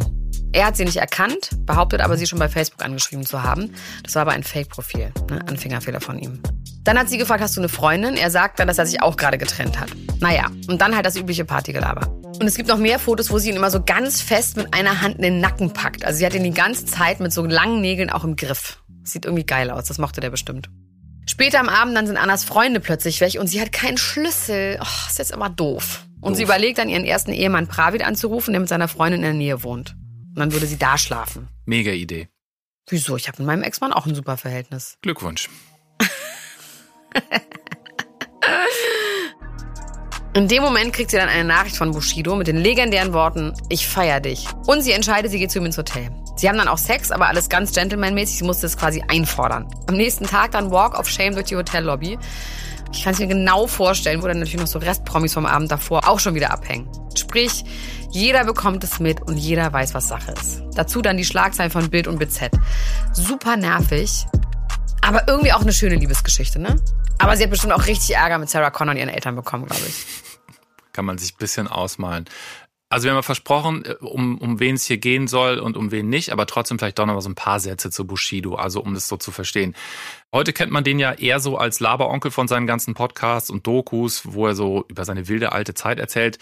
Er hat sie nicht erkannt, behauptet aber, sie schon bei Facebook angeschrieben zu haben. Das war aber ein Fake-Profil, ne? Anfängerfehler von ihm. Dann hat sie gefragt, hast du eine Freundin? Er sagt dann, dass er sich auch gerade getrennt hat. Naja, und dann halt das übliche Partygelaber. Und es gibt noch mehr Fotos, wo sie ihn immer so ganz fest mit einer Hand in den Nacken packt. Also sie hat ihn die ganze Zeit mit so langen Nägeln auch im Griff. Sieht irgendwie geil aus, das mochte der bestimmt. Später am Abend dann sind Annas Freunde plötzlich weg und sie hat keinen Schlüssel. Oh, ist jetzt immer doof. Und Doof. sie überlegt dann ihren ersten Ehemann Pravid anzurufen, der mit seiner Freundin in der Nähe wohnt. Und dann würde sie da schlafen. Mega Idee. Wieso? Ich habe mit meinem Ex-Mann auch ein super Verhältnis. Glückwunsch. (laughs) In dem Moment kriegt sie dann eine Nachricht von Bushido mit den legendären Worten, ich feier dich. Und sie entscheidet, sie geht zu ihm ins Hotel. Sie haben dann auch Sex, aber alles ganz gentlemanmäßig. Sie musste es quasi einfordern. Am nächsten Tag dann Walk of Shame durch die Hotellobby. Ich kann es mir genau vorstellen, wo dann natürlich noch so Restpromis vom Abend davor auch schon wieder abhängen. Sprich, jeder bekommt es mit und jeder weiß, was Sache ist. Dazu dann die Schlagzeilen von Bild und BZ. Super nervig, aber irgendwie auch eine schöne Liebesgeschichte, ne? Aber sie hat bestimmt auch richtig Ärger mit Sarah Connor und ihren Eltern bekommen, glaube ich. kann man sich ein bisschen ausmalen. Also wir haben ja versprochen, äh, um, um wen es hier gehen soll und um wen nicht, aber trotzdem vielleicht doch noch mal so ein paar Sätze zu Bushido, also um das so zu verstehen. Heute kennt man den ja eher so als Laberonkel von seinen ganzen Podcasts und Dokus, wo er so über seine wilde alte Zeit erzählt.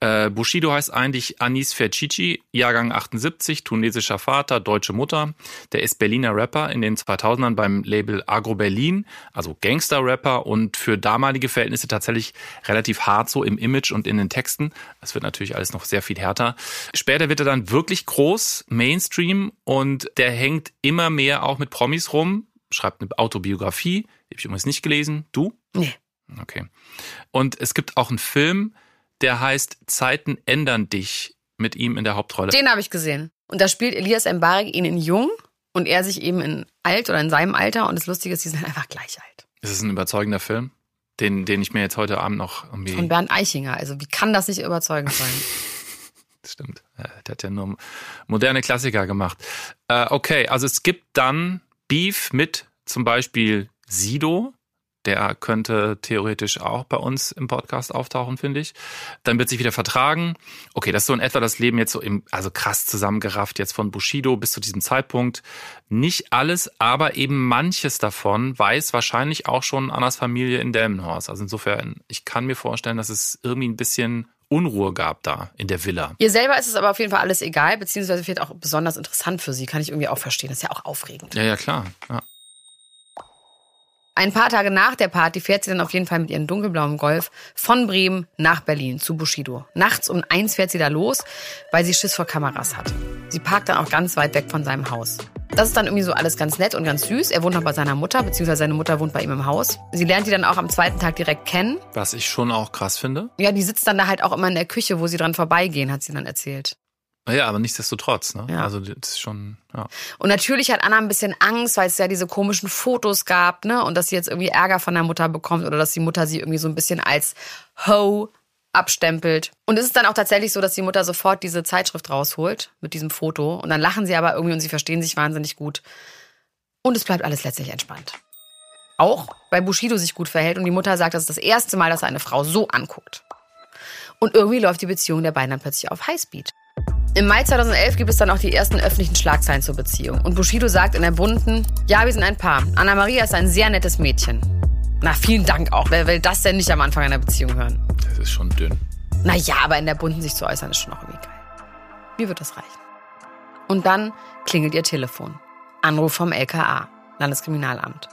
Äh, Bushido heißt eigentlich Anis Ferchichi, Jahrgang 78, tunesischer Vater, deutsche Mutter. Der ist Berliner Rapper in den 2000ern beim Label Agro Berlin, also Gangster-Rapper und für damalige Verhältnisse tatsächlich relativ hart so im Image und in den Texten. Es wird natürlich alles noch sehr viel härter. Später wird er dann wirklich groß, Mainstream und der hängt immer mehr auch mit Promis rum schreibt eine Autobiografie. Die habe ich übrigens nicht gelesen. Du? Nee. Okay. Und es gibt auch einen Film, der heißt Zeiten ändern dich mit ihm in der Hauptrolle. Den habe ich gesehen. Und da spielt Elias Mbarek ihn in jung und er sich eben in alt oder in seinem Alter. Und das Lustige ist, sie sind (laughs) einfach gleich alt. Ist es ein überzeugender Film? Den, den ich mir jetzt heute Abend noch irgendwie. Von Bernd Eichinger. Also wie kann das nicht überzeugend sein? (laughs) stimmt. Der hat ja nur moderne Klassiker gemacht. Äh, okay, also es gibt dann Beef mit zum Beispiel Sido, der könnte theoretisch auch bei uns im Podcast auftauchen, finde ich. Dann wird sich wieder vertragen. Okay, das ist so in etwa das Leben jetzt so im, also krass zusammengerafft jetzt von Bushido bis zu diesem Zeitpunkt. Nicht alles, aber eben manches davon weiß wahrscheinlich auch schon Annas Familie in Delmenhorst. Also insofern, ich kann mir vorstellen, dass es irgendwie ein bisschen Unruhe gab da in der Villa. Ihr selber ist es aber auf jeden Fall alles egal, beziehungsweise vielleicht auch besonders interessant für sie, kann ich irgendwie auch verstehen. Das ist ja auch aufregend. Ja, ja, klar. Ja. Ein paar Tage nach der Party fährt sie dann auf jeden Fall mit ihrem dunkelblauen Golf von Bremen nach Berlin zu Bushido. Nachts um eins fährt sie da los, weil sie Schiss vor Kameras hat. Sie parkt dann auch ganz weit weg von seinem Haus. Das ist dann irgendwie so alles ganz nett und ganz süß. Er wohnt noch bei seiner Mutter, beziehungsweise seine Mutter wohnt bei ihm im Haus. Sie lernt die dann auch am zweiten Tag direkt kennen. Was ich schon auch krass finde. Ja, die sitzt dann da halt auch immer in der Küche, wo sie dran vorbeigehen, hat sie dann erzählt. Ja, aber nichtsdestotrotz, ne? Ja. Also das ist schon, ja. Und natürlich hat Anna ein bisschen Angst, weil es ja diese komischen Fotos gab, ne? Und dass sie jetzt irgendwie Ärger von der Mutter bekommt oder dass die Mutter sie irgendwie so ein bisschen als Ho abstempelt. Und es ist dann auch tatsächlich so, dass die Mutter sofort diese Zeitschrift rausholt mit diesem Foto. Und dann lachen sie aber irgendwie und sie verstehen sich wahnsinnig gut. Und es bleibt alles letztlich entspannt. Auch weil Bushido sich gut verhält und die Mutter sagt, das ist das erste Mal, dass er eine Frau so anguckt. Und irgendwie läuft die Beziehung der beiden dann plötzlich auf Highspeed. Im Mai 2011 gibt es dann auch die ersten öffentlichen Schlagzeilen zur Beziehung. Und Bushido sagt in der bunten, ja, wir sind ein Paar. Anna-Maria ist ein sehr nettes Mädchen. Na, vielen Dank auch. Wer will das denn nicht am Anfang einer Beziehung hören? Das ist schon dünn. Naja, aber in der bunten sich zu äußern ist schon auch irgendwie geil. Mir wird das reichen. Und dann klingelt ihr Telefon. Anruf vom LKA, Landeskriminalamt.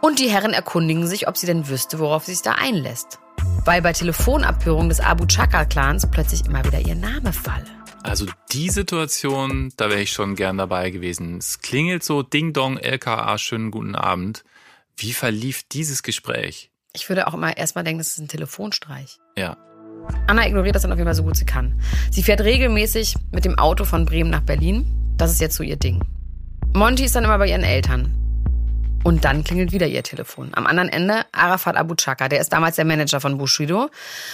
Und die Herren erkundigen sich, ob sie denn wüsste, worauf sie sich da einlässt. Weil bei Telefonabhörungen des Abu Chaka-Clans plötzlich immer wieder ihr Name falle. Also die Situation, da wäre ich schon gern dabei gewesen. Es klingelt so, Ding Dong, LKA, schönen guten Abend. Wie verlief dieses Gespräch? Ich würde auch immer erstmal denken, das ist ein Telefonstreich. Ja. Anna ignoriert das dann auf jeden Fall so gut sie kann. Sie fährt regelmäßig mit dem Auto von Bremen nach Berlin. Das ist jetzt so ihr Ding. Monty ist dann immer bei ihren Eltern. Und dann klingelt wieder ihr Telefon. Am anderen Ende Arafat Abu Chaka, der ist damals der Manager von Bushido.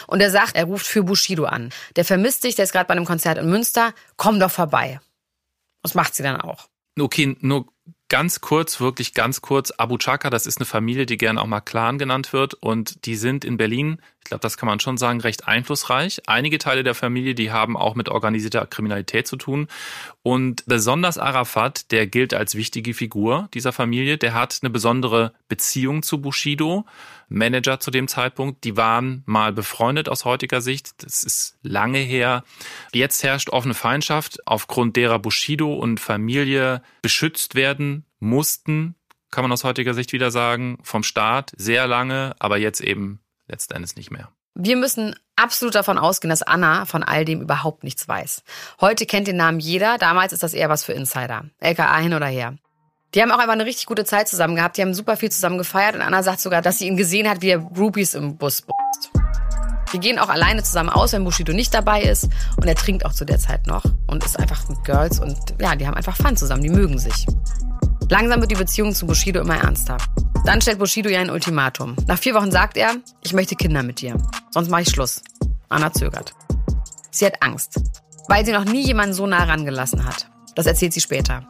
Und er sagt, er ruft für Bushido an. Der vermisst dich, der ist gerade bei einem Konzert in Münster. Komm doch vorbei. Das macht sie dann auch. Okay, nur ganz kurz, wirklich ganz kurz. Abu Chaka, das ist eine Familie, die gerne auch mal Clan genannt wird. Und die sind in Berlin, ich glaube, das kann man schon sagen, recht einflussreich. Einige Teile der Familie, die haben auch mit organisierter Kriminalität zu tun. Und besonders Arafat, der gilt als wichtige Figur dieser Familie, der hat eine besondere Beziehung zu Bushido. Manager zu dem Zeitpunkt, die waren mal befreundet aus heutiger Sicht. Das ist lange her. Jetzt herrscht offene Feindschaft, aufgrund derer Bushido und Familie beschützt werden mussten, kann man aus heutiger Sicht wieder sagen, vom Staat sehr lange, aber jetzt eben letzten Endes nicht mehr. Wir müssen absolut davon ausgehen, dass Anna von all dem überhaupt nichts weiß. Heute kennt den Namen jeder, damals ist das eher was für Insider. LKA hin oder her. Die haben auch einfach eine richtig gute Zeit zusammen gehabt. Die haben super viel zusammen gefeiert und Anna sagt sogar, dass sie ihn gesehen hat, wie er Groupies im Bus bumst. Die gehen auch alleine zusammen aus, wenn Bushido nicht dabei ist. Und er trinkt auch zu der Zeit noch und ist einfach mit Girls und ja, die haben einfach Fun zusammen, die mögen sich. Langsam wird die Beziehung zu Bushido immer ernster. Dann stellt Bushido ihr ein Ultimatum. Nach vier Wochen sagt er, ich möchte Kinder mit dir. Sonst mache ich Schluss. Anna zögert. Sie hat Angst, weil sie noch nie jemanden so nah rangelassen hat. Das erzählt sie später.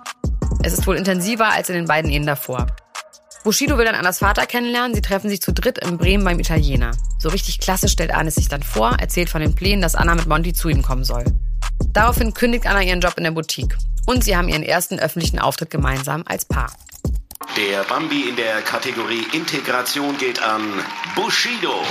Es ist wohl intensiver als in den beiden Ehen davor. Bushido will dann Annas Vater kennenlernen. Sie treffen sich zu dritt in Bremen beim Italiener. So richtig klasse stellt Anne sich dann vor, erzählt von den Plänen, dass Anna mit Monty zu ihm kommen soll. Daraufhin kündigt Anna ihren Job in der Boutique. Und sie haben ihren ersten öffentlichen Auftritt gemeinsam als Paar. Der Bambi in der Kategorie Integration geht an Bushido.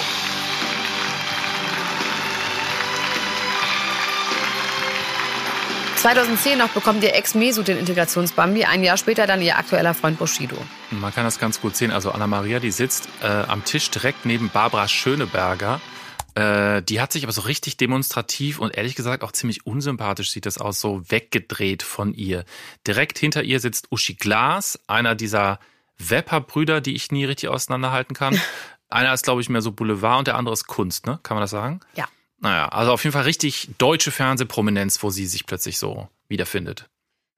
2010 noch bekommt ihr Ex Mesut den Integrationsbambi, ein Jahr später dann ihr aktueller Freund Bushido. Man kann das ganz gut sehen. Also Anna Maria, die sitzt äh, am Tisch direkt neben Barbara Schöneberger. Äh, die hat sich aber so richtig demonstrativ und ehrlich gesagt auch ziemlich unsympathisch sieht das aus, so weggedreht von ihr. Direkt hinter ihr sitzt Uschi Glas, einer dieser Wepper-Brüder, die ich nie richtig auseinanderhalten kann. (laughs) einer ist, glaube ich, mehr so Boulevard und der andere ist Kunst, ne? Kann man das sagen? Ja. Naja, also auf jeden Fall richtig deutsche Fernsehprominenz, wo sie sich plötzlich so wiederfindet.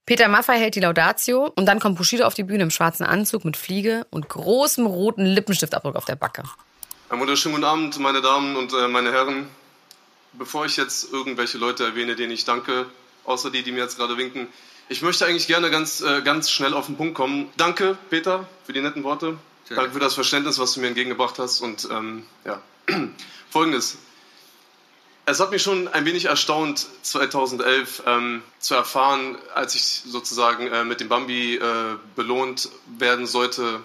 Peter Maffay hält die Laudatio und dann kommt Bushido auf die Bühne im schwarzen Anzug mit Fliege und großem roten Lippenstiftabdruck auf der Backe. Einen wunderschönen guten Abend, meine Damen und äh, meine Herren. Bevor ich jetzt irgendwelche Leute erwähne, denen ich danke, außer die, die mir jetzt gerade winken, ich möchte eigentlich gerne ganz, äh, ganz schnell auf den Punkt kommen. Danke, Peter, für die netten Worte. Danke für das Verständnis, was du mir entgegengebracht hast. Und ähm, ja, (clears throat) folgendes. Es hat mich schon ein wenig erstaunt, 2011 ähm, zu erfahren, als ich sozusagen äh, mit dem Bambi äh, belohnt werden sollte,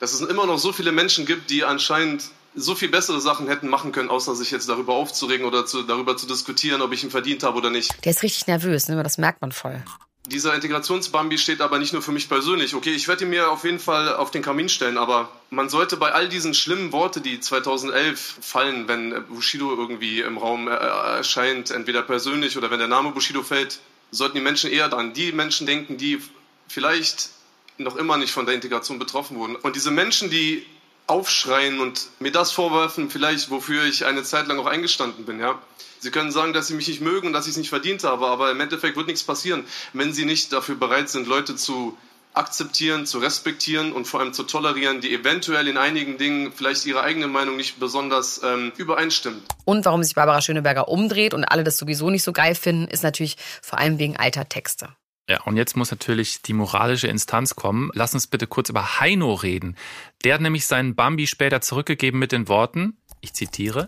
dass es immer noch so viele Menschen gibt, die anscheinend so viel bessere Sachen hätten machen können, außer sich jetzt darüber aufzuregen oder zu, darüber zu diskutieren, ob ich ihn verdient habe oder nicht. Der ist richtig nervös, ne? das merkt man voll. Dieser Integrationsbambi steht aber nicht nur für mich persönlich. Okay, ich werde ihn mir auf jeden Fall auf den Kamin stellen, aber man sollte bei all diesen schlimmen Worten, die 2011 fallen, wenn Bushido irgendwie im Raum äh, erscheint, entweder persönlich oder wenn der Name Bushido fällt, sollten die Menschen eher an die Menschen denken, die vielleicht noch immer nicht von der Integration betroffen wurden. Und diese Menschen, die aufschreien und mir das vorwerfen, vielleicht wofür ich eine Zeit lang auch eingestanden bin, ja, Sie können sagen, dass Sie mich nicht mögen und dass ich es nicht verdient habe, aber im Endeffekt wird nichts passieren, wenn Sie nicht dafür bereit sind, Leute zu akzeptieren, zu respektieren und vor allem zu tolerieren, die eventuell in einigen Dingen vielleicht ihre eigene Meinung nicht besonders ähm, übereinstimmt. Und warum sich Barbara Schöneberger umdreht und alle das sowieso nicht so geil finden, ist natürlich vor allem wegen alter Texte. Ja, und jetzt muss natürlich die moralische Instanz kommen. Lass uns bitte kurz über Heino reden. Der hat nämlich seinen Bambi später zurückgegeben mit den Worten, ich zitiere,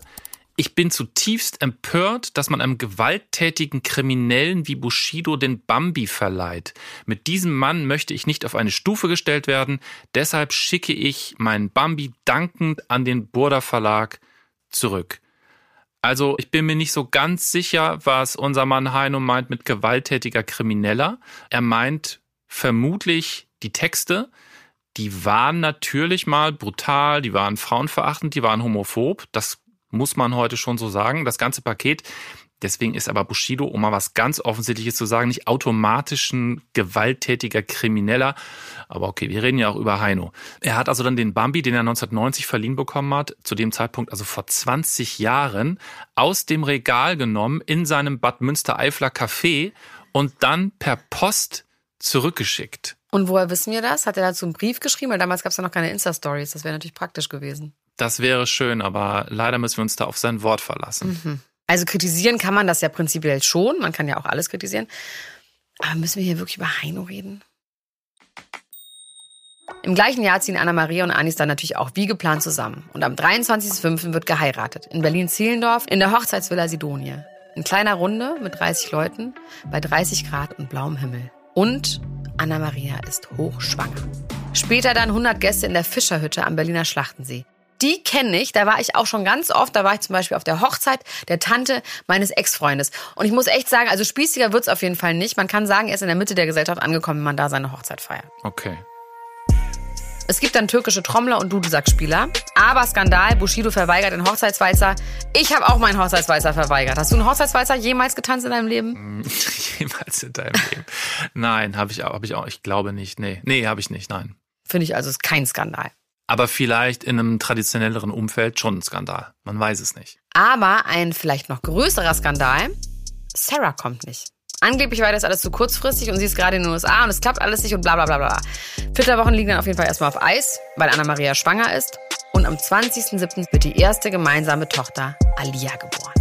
ich bin zutiefst empört, dass man einem gewalttätigen Kriminellen wie Bushido den Bambi verleiht. Mit diesem Mann möchte ich nicht auf eine Stufe gestellt werden. Deshalb schicke ich meinen Bambi dankend an den Burda Verlag zurück. Also ich bin mir nicht so ganz sicher, was unser Mann Heino meint mit gewalttätiger Krimineller. Er meint vermutlich die Texte. Die waren natürlich mal brutal, die waren frauenverachtend, die waren homophob. Das muss man heute schon so sagen. Das ganze Paket. Deswegen ist aber Bushido, um mal was ganz Offensichtliches zu sagen, nicht automatisch ein gewalttätiger Krimineller. Aber okay, wir reden ja auch über Heino. Er hat also dann den Bambi, den er 1990 verliehen bekommen hat, zu dem Zeitpunkt, also vor 20 Jahren, aus dem Regal genommen in seinem Bad Münstereifler Café und dann per Post zurückgeschickt. Und woher wissen wir das? Hat er dazu einen Brief geschrieben? Weil damals gab es ja noch keine Insta-Stories. Das wäre natürlich praktisch gewesen. Das wäre schön, aber leider müssen wir uns da auf sein Wort verlassen. Mhm. Also kritisieren kann man das ja prinzipiell schon. Man kann ja auch alles kritisieren. Aber müssen wir hier wirklich über Heino reden? Im gleichen Jahr ziehen Anna-Maria und Anis dann natürlich auch wie geplant zusammen. Und am 23.05. wird geheiratet. In Berlin-Zehlendorf in der Hochzeitsvilla Sidonie. In kleiner Runde mit 30 Leuten bei 30 Grad und blauem Himmel. Und Anna-Maria ist hochschwanger. Später dann 100 Gäste in der Fischerhütte am Berliner Schlachtensee die kenne ich. Da war ich auch schon ganz oft. Da war ich zum Beispiel auf der Hochzeit der Tante meines Ex-Freundes. Und ich muss echt sagen, also spießiger wird's auf jeden Fall nicht. Man kann sagen, er ist in der Mitte der Gesellschaft angekommen, wenn man da seine Hochzeit feiert. Okay. Es gibt dann türkische Trommler und Dudelsackspieler. Aber Skandal, Bushido verweigert den Hochzeitswalzer. Ich habe auch meinen Hochzeitswalzer verweigert. Hast du einen Hochzeitswalzer jemals getanzt in deinem Leben? (laughs) jemals in deinem Leben? Nein, habe ich, hab ich auch. Ich glaube nicht. Nee, nee habe ich nicht. Nein. Finde ich also ist kein Skandal. Aber vielleicht in einem traditionelleren Umfeld schon ein Skandal. Man weiß es nicht. Aber ein vielleicht noch größerer Skandal. Sarah kommt nicht. Angeblich war das alles zu kurzfristig und sie ist gerade in den USA und es klappt alles nicht und bla bla bla bla. Flitterwochen liegen dann auf jeden Fall erstmal auf Eis, weil Anna-Maria schwanger ist. Und am 20.07. wird die erste gemeinsame Tochter Alia geboren.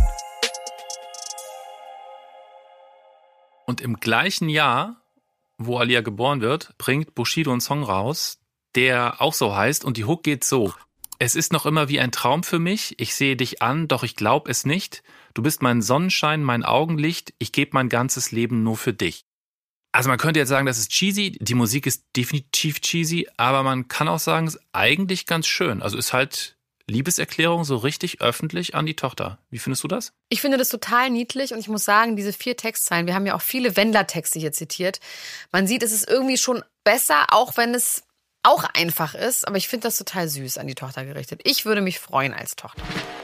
Und im gleichen Jahr, wo Alia geboren wird, bringt Bushido einen Song raus, der auch so heißt und die Hook geht so. Es ist noch immer wie ein Traum für mich. Ich sehe dich an, doch ich glaub es nicht. Du bist mein Sonnenschein, mein Augenlicht. Ich gebe mein ganzes Leben nur für dich. Also man könnte jetzt sagen, das ist cheesy. Die Musik ist definitiv cheesy, aber man kann auch sagen, es ist eigentlich ganz schön. Also ist halt Liebeserklärung so richtig öffentlich an die Tochter. Wie findest du das? Ich finde das total niedlich und ich muss sagen, diese vier Textzeilen, wir haben ja auch viele Wendler-Texte hier zitiert. Man sieht, es ist irgendwie schon besser, auch wenn es auch einfach ist, aber ich finde das total süß an die Tochter gerichtet. Ich würde mich freuen als Tochter.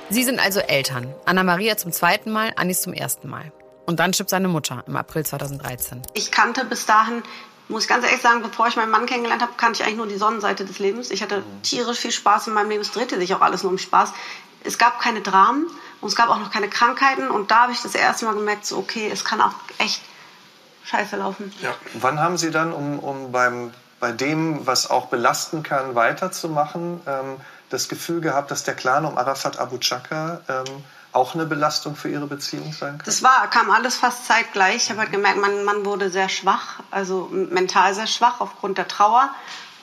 Sie sind also Eltern. Anna-Maria zum zweiten Mal, Anis zum ersten Mal. Und dann stirbt seine Mutter im April 2013. Ich kannte bis dahin, muss ich ganz ehrlich sagen, bevor ich meinen Mann kennengelernt habe, kannte ich eigentlich nur die Sonnenseite des Lebens. Ich hatte tierisch viel Spaß in meinem Leben. Es drehte sich auch alles nur um Spaß. Es gab keine Dramen und es gab auch noch keine Krankheiten. Und da habe ich das erste Mal gemerkt, so okay, es kann auch echt scheiße laufen. Ja. Wann haben Sie dann, um, um beim bei dem, was auch belasten kann, weiterzumachen, ähm, das Gefühl gehabt, dass der Clan um Arafat Abu Chaka ähm, auch eine Belastung für ihre Beziehung sein kann? Das war, kam alles fast zeitgleich. Ich habe halt gemerkt, mein Mann wurde sehr schwach, also mental sehr schwach aufgrund der Trauer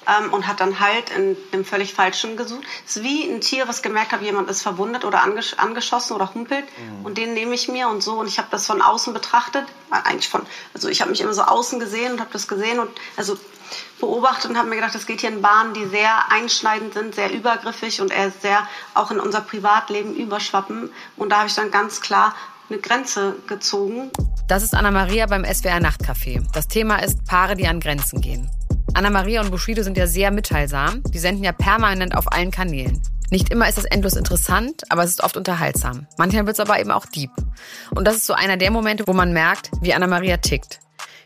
ähm, und hat dann halt in dem völlig Falschen gesucht. Es ist wie ein Tier, was gemerkt hat, jemand ist verwundet oder angesch angeschossen oder humpelt mhm. und den nehme ich mir und so und ich habe das von außen betrachtet, eigentlich von, also ich habe mich immer so außen gesehen und habe das gesehen und also beobachtet und habe mir gedacht, es geht hier in Bahnen, die sehr einschneidend sind, sehr übergriffig und er sehr auch in unser Privatleben überschwappen und da habe ich dann ganz klar eine Grenze gezogen. Das ist Anna-Maria beim SWR Nachtcafé. Das Thema ist Paare, die an Grenzen gehen. Anna-Maria und Bushido sind ja sehr mitteilsam. Die senden ja permanent auf allen Kanälen. Nicht immer ist das endlos interessant, aber es ist oft unterhaltsam. Manchmal wird es aber eben auch deep. Und das ist so einer der Momente, wo man merkt, wie Anna-Maria tickt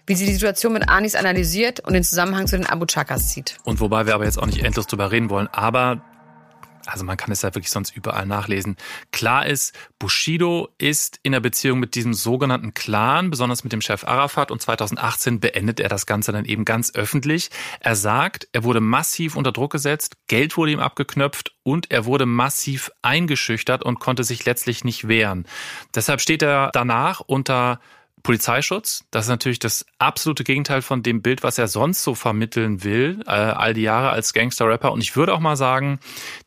wie sie die Situation mit Anis analysiert und den Zusammenhang zu den Abu Chakas zieht. Und wobei wir aber jetzt auch nicht endlos drüber reden wollen, aber also man kann es ja wirklich sonst überall nachlesen. Klar ist, Bushido ist in der Beziehung mit diesem sogenannten Clan, besonders mit dem Chef Arafat und 2018 beendet er das Ganze dann eben ganz öffentlich. Er sagt, er wurde massiv unter Druck gesetzt, Geld wurde ihm abgeknöpft und er wurde massiv eingeschüchtert und konnte sich letztlich nicht wehren. Deshalb steht er danach unter Polizeischutz. Das ist natürlich das absolute Gegenteil von dem Bild, was er sonst so vermitteln will, äh, all die Jahre als Gangster-Rapper. Und ich würde auch mal sagen,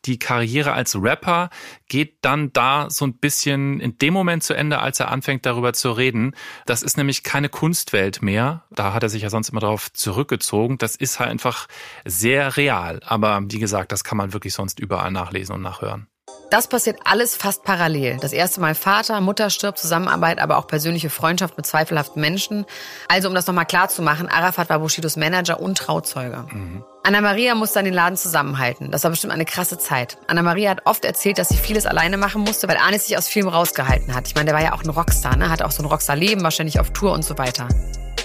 die Karriere als Rapper geht dann da so ein bisschen in dem Moment zu Ende, als er anfängt darüber zu reden. Das ist nämlich keine Kunstwelt mehr. Da hat er sich ja sonst immer darauf zurückgezogen. Das ist halt einfach sehr real. Aber wie gesagt, das kann man wirklich sonst überall nachlesen und nachhören. Das passiert alles fast parallel. Das erste Mal Vater, Mutter stirbt, Zusammenarbeit, aber auch persönliche Freundschaft mit zweifelhaften Menschen. Also um das nochmal klar zu machen, Arafat war Bushidos Manager und Trauzeuge. Mhm. Anna-Maria muss dann den Laden zusammenhalten. Das war bestimmt eine krasse Zeit. Anna-Maria hat oft erzählt, dass sie vieles alleine machen musste, weil Anis sich aus Filmen rausgehalten hat. Ich meine, der war ja auch ein Rockstar, ne? Hatte auch so ein Rockstar-Leben, wahrscheinlich auf Tour und so weiter.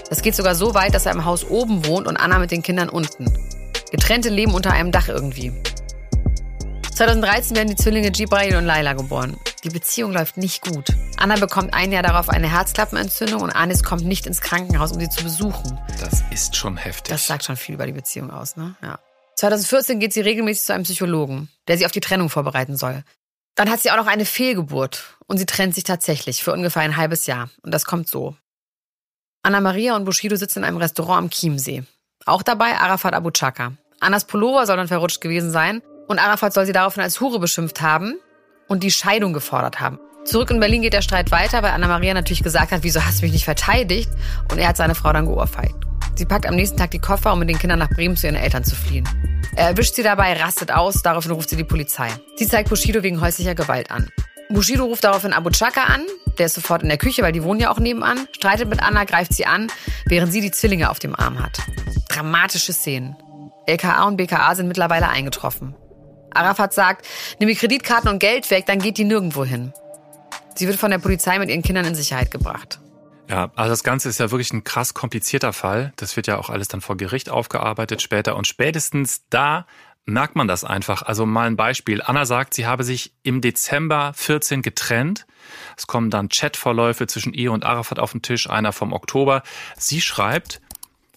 Das geht sogar so weit, dass er im Haus oben wohnt und Anna mit den Kindern unten. Getrennte Leben unter einem Dach irgendwie. 2013 werden die Zwillinge Gibrail und Laila geboren. Die Beziehung läuft nicht gut. Anna bekommt ein Jahr darauf eine Herzklappenentzündung und Anis kommt nicht ins Krankenhaus, um sie zu besuchen. Das ist schon heftig. Das sagt schon viel über die Beziehung aus, ne? Ja. 2014 geht sie regelmäßig zu einem Psychologen, der sie auf die Trennung vorbereiten soll. Dann hat sie auch noch eine Fehlgeburt und sie trennt sich tatsächlich für ungefähr ein halbes Jahr. Und das kommt so. Anna Maria und Bushido sitzen in einem Restaurant am Chiemsee. Auch dabei Arafat Abu Chaka. Annas Pullover soll dann verrutscht gewesen sein und Arafat soll sie daraufhin als Hure beschimpft haben und die Scheidung gefordert haben. Zurück in Berlin geht der Streit weiter, weil Anna-Maria natürlich gesagt hat, wieso hast du mich nicht verteidigt? Und er hat seine Frau dann geohrfeigt. Sie packt am nächsten Tag die Koffer, um mit den Kindern nach Bremen zu ihren Eltern zu fliehen. Er erwischt sie dabei, rastet aus, daraufhin ruft sie die Polizei. Sie zeigt Bushido wegen häuslicher Gewalt an. Bushido ruft daraufhin Abu Chaka an, der ist sofort in der Küche, weil die wohnen ja auch nebenan, streitet mit Anna, greift sie an, während sie die Zwillinge auf dem Arm hat. Dramatische Szenen. LKA und BKA sind mittlerweile eingetroffen. Arafat sagt, die Kreditkarten und Geld weg, dann geht die nirgendwo hin. Sie wird von der Polizei mit ihren Kindern in Sicherheit gebracht. Ja, also das Ganze ist ja wirklich ein krass komplizierter Fall. Das wird ja auch alles dann vor Gericht aufgearbeitet später. Und spätestens da merkt man das einfach. Also mal ein Beispiel. Anna sagt, sie habe sich im Dezember 14 getrennt. Es kommen dann Chatverläufe zwischen ihr und Arafat auf den Tisch, einer vom Oktober. Sie schreibt,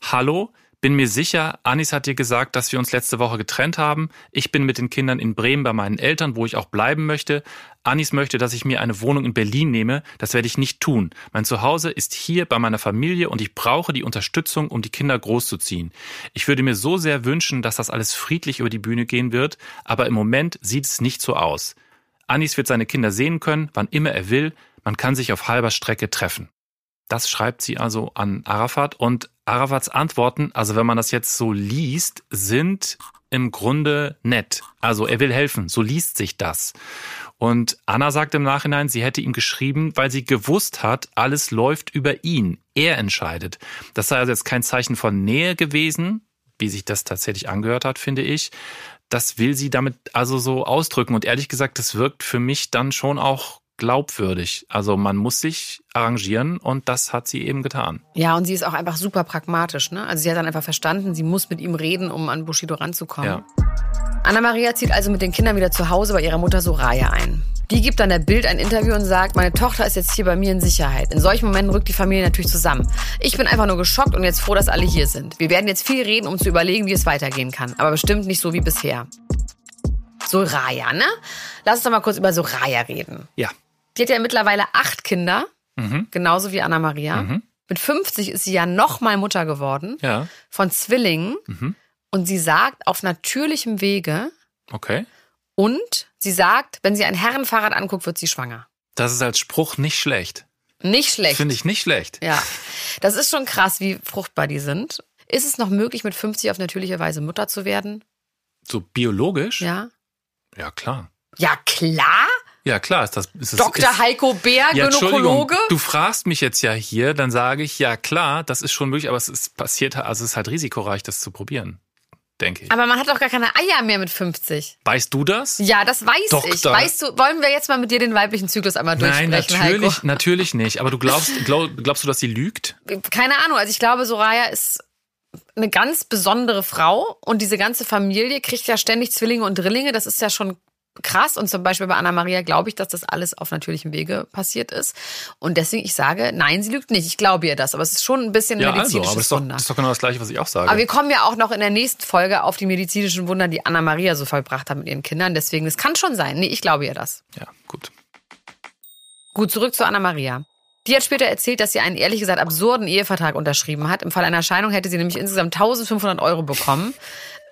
Hallo, Bin mir sicher, Anis hat dir gesagt, dass wir uns letzte Woche getrennt haben. Ich bin mit den Kindern in Bremen bei meinen Eltern, wo ich auch bleiben möchte. Anis möchte, dass ich mir eine Wohnung in Berlin nehme. Das werde ich nicht tun. Mein Zuhause ist hier bei meiner Familie und ich brauche die Unterstützung, um die Kinder großzuziehen. Ich würde mir so sehr wünschen, dass das alles friedlich über die Bühne gehen wird, aber im Moment sieht es nicht so aus. Anis wird seine Kinder sehen können, wann immer er will. Man kann sich auf halber Strecke treffen. Das schreibt sie also an Arafat und Arafats Antworten, also wenn man das jetzt so liest, sind im Grunde nett. Also er will helfen, so liest sich das. Und Anna sagt im Nachhinein, sie hätte ihm geschrieben, weil sie gewusst hat, alles läuft über ihn. Er entscheidet. Das sei also jetzt kein Zeichen von Nähe gewesen, wie sich das tatsächlich angehört hat, finde ich. Das will sie damit also so ausdrücken. Und ehrlich gesagt, das wirkt für mich dann schon auch glaubwürdig. Also man muss sich arrangieren und das hat sie eben getan. Ja, und sie ist auch einfach super pragmatisch. Ne? Also sie hat dann einfach verstanden, sie muss mit ihm reden, um an Bushido ranzukommen. Ja. Anna-Maria zieht also mit den Kindern wieder zu Hause bei ihrer Mutter Soraya ein. Die gibt dann der Bild ein Interview und sagt, meine Tochter ist jetzt hier bei mir in Sicherheit. In solchen Momenten rückt die Familie natürlich zusammen. Ich bin einfach nur geschockt und jetzt froh, dass alle hier sind. Wir werden jetzt viel reden, um zu überlegen, wie es weitergehen kann. Aber bestimmt nicht so wie bisher. Soraya, ne? Lass uns doch mal kurz über Soraya reden. Ja. Die hat ja mittlerweile acht Kinder, mhm. genauso wie Anna Maria. Mhm. Mit 50 ist sie ja nochmal Mutter geworden. Ja. Von Zwillingen. Mhm. Und sie sagt, auf natürlichem Wege. Okay. Und sie sagt, wenn sie ein Herrenfahrrad anguckt, wird sie schwanger. Das ist als Spruch nicht schlecht. Nicht schlecht. Finde ich nicht schlecht. Ja. Das ist schon krass, wie fruchtbar die sind. Ist es noch möglich, mit 50 auf natürliche Weise Mutter zu werden? So biologisch? Ja. Ja, klar. Ja, klar? Ja, klar ist das. Ist es, Dr. Ist, Heiko Bär, ja, Gynäkologe. Du fragst mich jetzt ja hier, dann sage ich, ja klar, das ist schon möglich, aber es ist passiert, also es ist halt risikoreich, das zu probieren. Denke ich. Aber man hat doch gar keine Eier mehr mit 50. Weißt du das? Ja, das weiß Doktor. ich. Weißt du, wollen wir jetzt mal mit dir den weiblichen Zyklus einmal durchsprechen, Nein, natürlich, Heiko? (laughs) natürlich nicht. Aber du glaubst, glaub, glaubst du, dass sie lügt? Keine Ahnung. Also ich glaube, Soraya ist eine ganz besondere Frau und diese ganze Familie kriegt ja ständig Zwillinge und Drillinge. Das ist ja schon krass. Und zum Beispiel bei Anna Maria glaube ich, dass das alles auf natürlichem Wege passiert ist. Und deswegen, ich sage, nein, sie lügt nicht. Ich glaube ihr das. Aber es ist schon ein bisschen ja, medizinisches also, aber das ist, doch, das ist doch genau das Gleiche, was ich auch sage. Aber wir kommen ja auch noch in der nächsten Folge auf die medizinischen Wunder, die Anna Maria so vollbracht hat mit ihren Kindern. Deswegen, es kann schon sein. Nee, ich glaube ihr das. Ja, gut. Gut, zurück zu Anna Maria. Die hat später erzählt, dass sie einen ehrlich gesagt absurden Ehevertrag unterschrieben hat. Im Fall einer Scheidung hätte sie nämlich insgesamt 1500 Euro bekommen.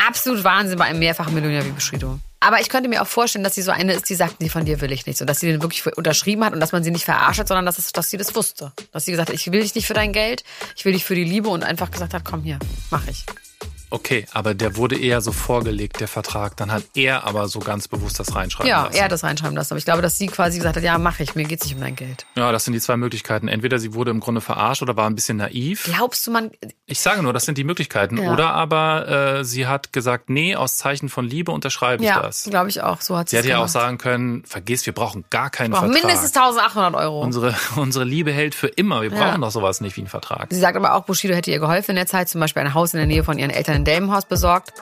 Absolut Wahnsinn bei einem mehrfachen Millionär wie Bushido. Aber ich könnte mir auch vorstellen, dass sie so eine ist, die sagt, nee, von dir will ich nichts. Und dass sie den wirklich unterschrieben hat und dass man sie nicht verarscht hat, sondern dass, es, dass sie das wusste. Dass sie gesagt hat, ich will dich nicht für dein Geld, ich will dich für die Liebe und einfach gesagt hat, komm hier, mach ich. Okay, aber der wurde eher so vorgelegt, der Vertrag. Dann hat er aber so ganz bewusst das reinschreiben ja, lassen. Ja, er hat das reinschreiben lassen. Aber ich glaube, dass sie quasi gesagt hat, ja, mach ich, mir geht's nicht um dein Geld. Ja, das sind die zwei Möglichkeiten. Entweder sie wurde im Grunde verarscht oder war ein bisschen naiv. Glaubst du, man... Ich sage nur, das sind die Möglichkeiten. Ja. Oder aber äh, sie hat gesagt, nee, aus Zeichen von Liebe unterschreibe ich ja, das. Ja, glaube ich auch. So hat sie hätte ja auch sagen können, vergiss, wir brauchen gar keinen brauchen Vertrag. mindestens 1800 Euro. Unsere, unsere Liebe hält für immer. Wir brauchen ja. doch sowas nicht wie einen Vertrag. Sie sagt aber auch, Bushido hätte ihr geholfen in der Zeit, zum Beispiel ein Haus in der Nähe von ihren Eltern in Delmenhorst besorgt.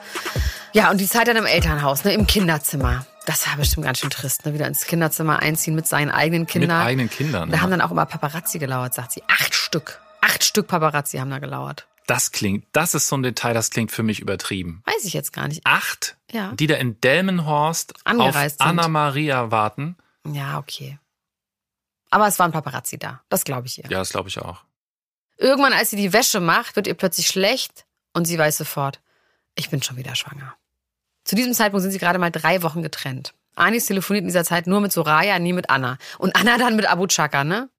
Ja, und die Zeit dann im Elternhaus, ne, im Kinderzimmer. Das war bestimmt ganz schön trist, ne? Wieder ins Kinderzimmer einziehen mit seinen eigenen Kindern. Mit eigenen Kindern. Da ja. haben dann auch immer Paparazzi gelauert, sagt sie. Acht Stück. Acht Stück Paparazzi haben da gelauert. Das klingt, das ist so ein Detail, das klingt für mich übertrieben. Weiß ich jetzt gar nicht. Acht, ja. die da in Delmenhorst Angereist auf sind. Anna Maria warten. Ja, okay. Aber es waren Paparazzi da. Das glaube ich ihr. Ja, das glaube ich auch. Irgendwann, als sie die Wäsche macht, wird ihr plötzlich schlecht und sie weiß sofort, ich bin schon wieder schwanger. Zu diesem Zeitpunkt sind sie gerade mal drei Wochen getrennt. Anis telefoniert in dieser Zeit nur mit Soraya, nie mit Anna. Und Anna dann mit Abu Chaka, ne?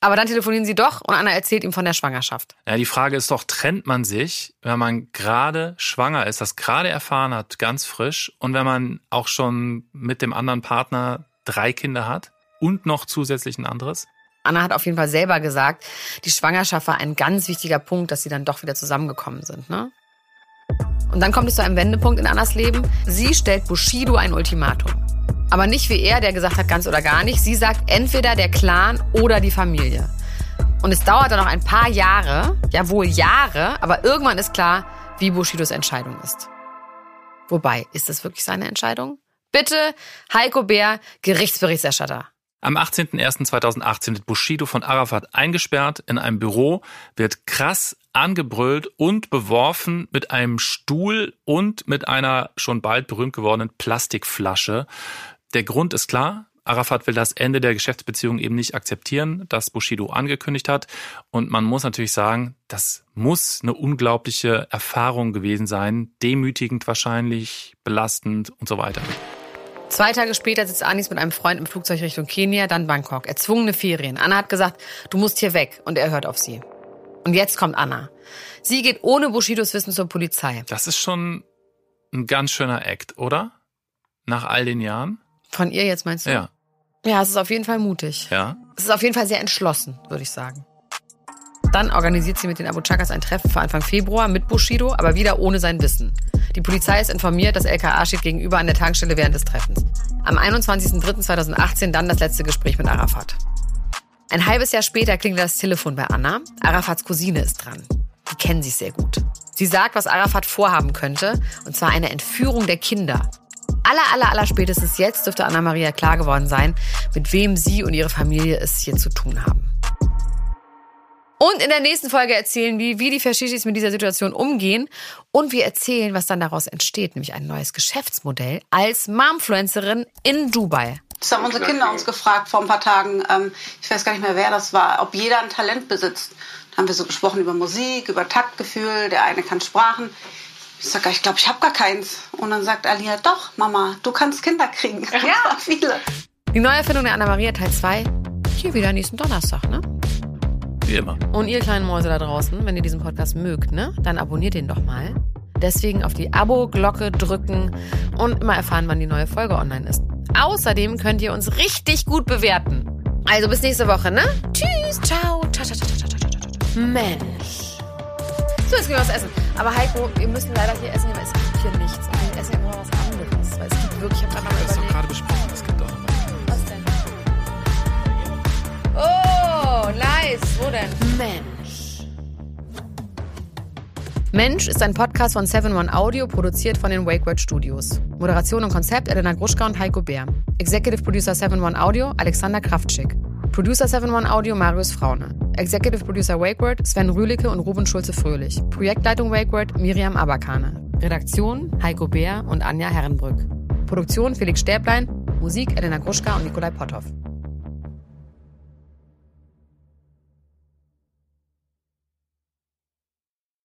Aber dann telefonieren sie doch und Anna erzählt ihm von der Schwangerschaft. Ja, die Frage ist doch, trennt man sich, wenn man gerade schwanger ist, das gerade erfahren hat, ganz frisch, und wenn man auch schon mit dem anderen Partner drei Kinder hat und noch zusätzlich ein anderes? Anna hat auf jeden Fall selber gesagt, die Schwangerschaft war ein ganz wichtiger Punkt, dass sie dann doch wieder zusammengekommen sind, ne? Und dann kommt es zu einem Wendepunkt in Annas Leben. Sie stellt Bushido ein Ultimatum. Aber nicht wie er, der gesagt hat, ganz oder gar nicht. Sie sagt entweder der Clan oder die Familie. Und es dauert dann noch ein paar Jahre, ja wohl Jahre, aber irgendwann ist klar, wie Bushidos Entscheidung ist. Wobei, ist das wirklich seine Entscheidung? Bitte, Heiko Bär, Gerichtsberichterstatter. Am 18.01.2018 wird Bushido von Arafat eingesperrt in einem Büro, wird krass angebrüllt und beworfen mit einem Stuhl und mit einer schon bald berühmt gewordenen Plastikflasche. Der Grund ist klar. Arafat will das Ende der Geschäftsbeziehung eben nicht akzeptieren, das Bushido angekündigt hat. Und man muss natürlich sagen, das muss eine unglaubliche Erfahrung gewesen sein. Demütigend wahrscheinlich, belastend und so weiter. Zwei Tage später sitzt Anis mit einem Freund im Flugzeug Richtung Kenia, dann Bangkok. Erzwungene Ferien. Anna hat gesagt, du musst hier weg. Und er hört auf sie. Und jetzt kommt Anna. Sie geht ohne Bushidos Wissen zur Polizei. Das ist schon ein ganz schöner Act, oder? Nach all den Jahren? Von ihr jetzt meinst du? Ja. Ja, es ist auf jeden Fall mutig. Ja. Es ist auf jeden Fall sehr entschlossen, würde ich sagen. Dann organisiert sie mit den Abu Chakas ein Treffen für Anfang Februar mit Bushido, aber wieder ohne sein Wissen. Die Polizei ist informiert, das LKA steht gegenüber an der Tankstelle während des Treffens. Am 21.03.2018 dann das letzte Gespräch mit Arafat. Ein halbes Jahr später klingelt das Telefon bei Anna. Arafats Cousine ist dran. Die kennen sich sehr gut. Sie sagt, was Arafat vorhaben könnte, und zwar eine Entführung der Kinder. Aller, aller, aller spätestens jetzt dürfte Anna-Maria klar geworden sein, mit wem sie und ihre Familie es hier zu tun haben. Und in der nächsten Folge erzählen wir, wie die Fashisis mit dieser Situation umgehen und wir erzählen, was dann daraus entsteht, nämlich ein neues Geschäftsmodell als Momfluencerin in Dubai. Das haben unsere Kinder uns gefragt vor ein paar Tagen. Ähm, ich weiß gar nicht mehr, wer das war, ob jeder ein Talent besitzt. Da haben wir so gesprochen über Musik, über Taktgefühl. Der eine kann Sprachen. Ich sage, ich glaube, ich habe gar keins. Und dann sagt Alia, doch, Mama, du kannst Kinder kriegen. Ja, (laughs) viele. Die Neuerfindung der Anna-Maria Teil 2, hier wieder nächsten Donnerstag, ne? Wie immer. Und ihr kleinen Mäuse da draußen, wenn ihr diesen Podcast mögt, ne, dann abonniert ihn doch mal. Deswegen auf die Abo-Glocke drücken und immer erfahren, wann die neue Folge online ist. Außerdem könnt ihr uns richtig gut bewerten. Also bis nächste Woche, ne? Tschüss, ciao. Ciao, ciao, ciao, ciao, ciao, ciao. Mensch. So, jetzt gehen wir was essen. Aber Heiko, wir müssen leider hier essen, aber es gibt hier nichts. Wir essen ja nur was anderes. Weil es gibt wirklich, ich habe gerade Nice. Wo denn? Mensch. Mensch ist ein Podcast von 7-One Audio, produziert von den WakeWord Studios. Moderation und Konzept Elena Gruschka und Heiko Bär. Executive Producer 7-One Audio Alexander Kraftschick. Producer 7-One Audio Marius Fraune. Executive Producer WakeWord Sven Rühlicke und Ruben Schulze-Fröhlich. Projektleitung WakeWord Miriam Abakane. Redaktion Heiko Bär und Anja Herrenbrück. Produktion Felix Stäblein. Musik Elena Gruschka und Nikolai Potthoff.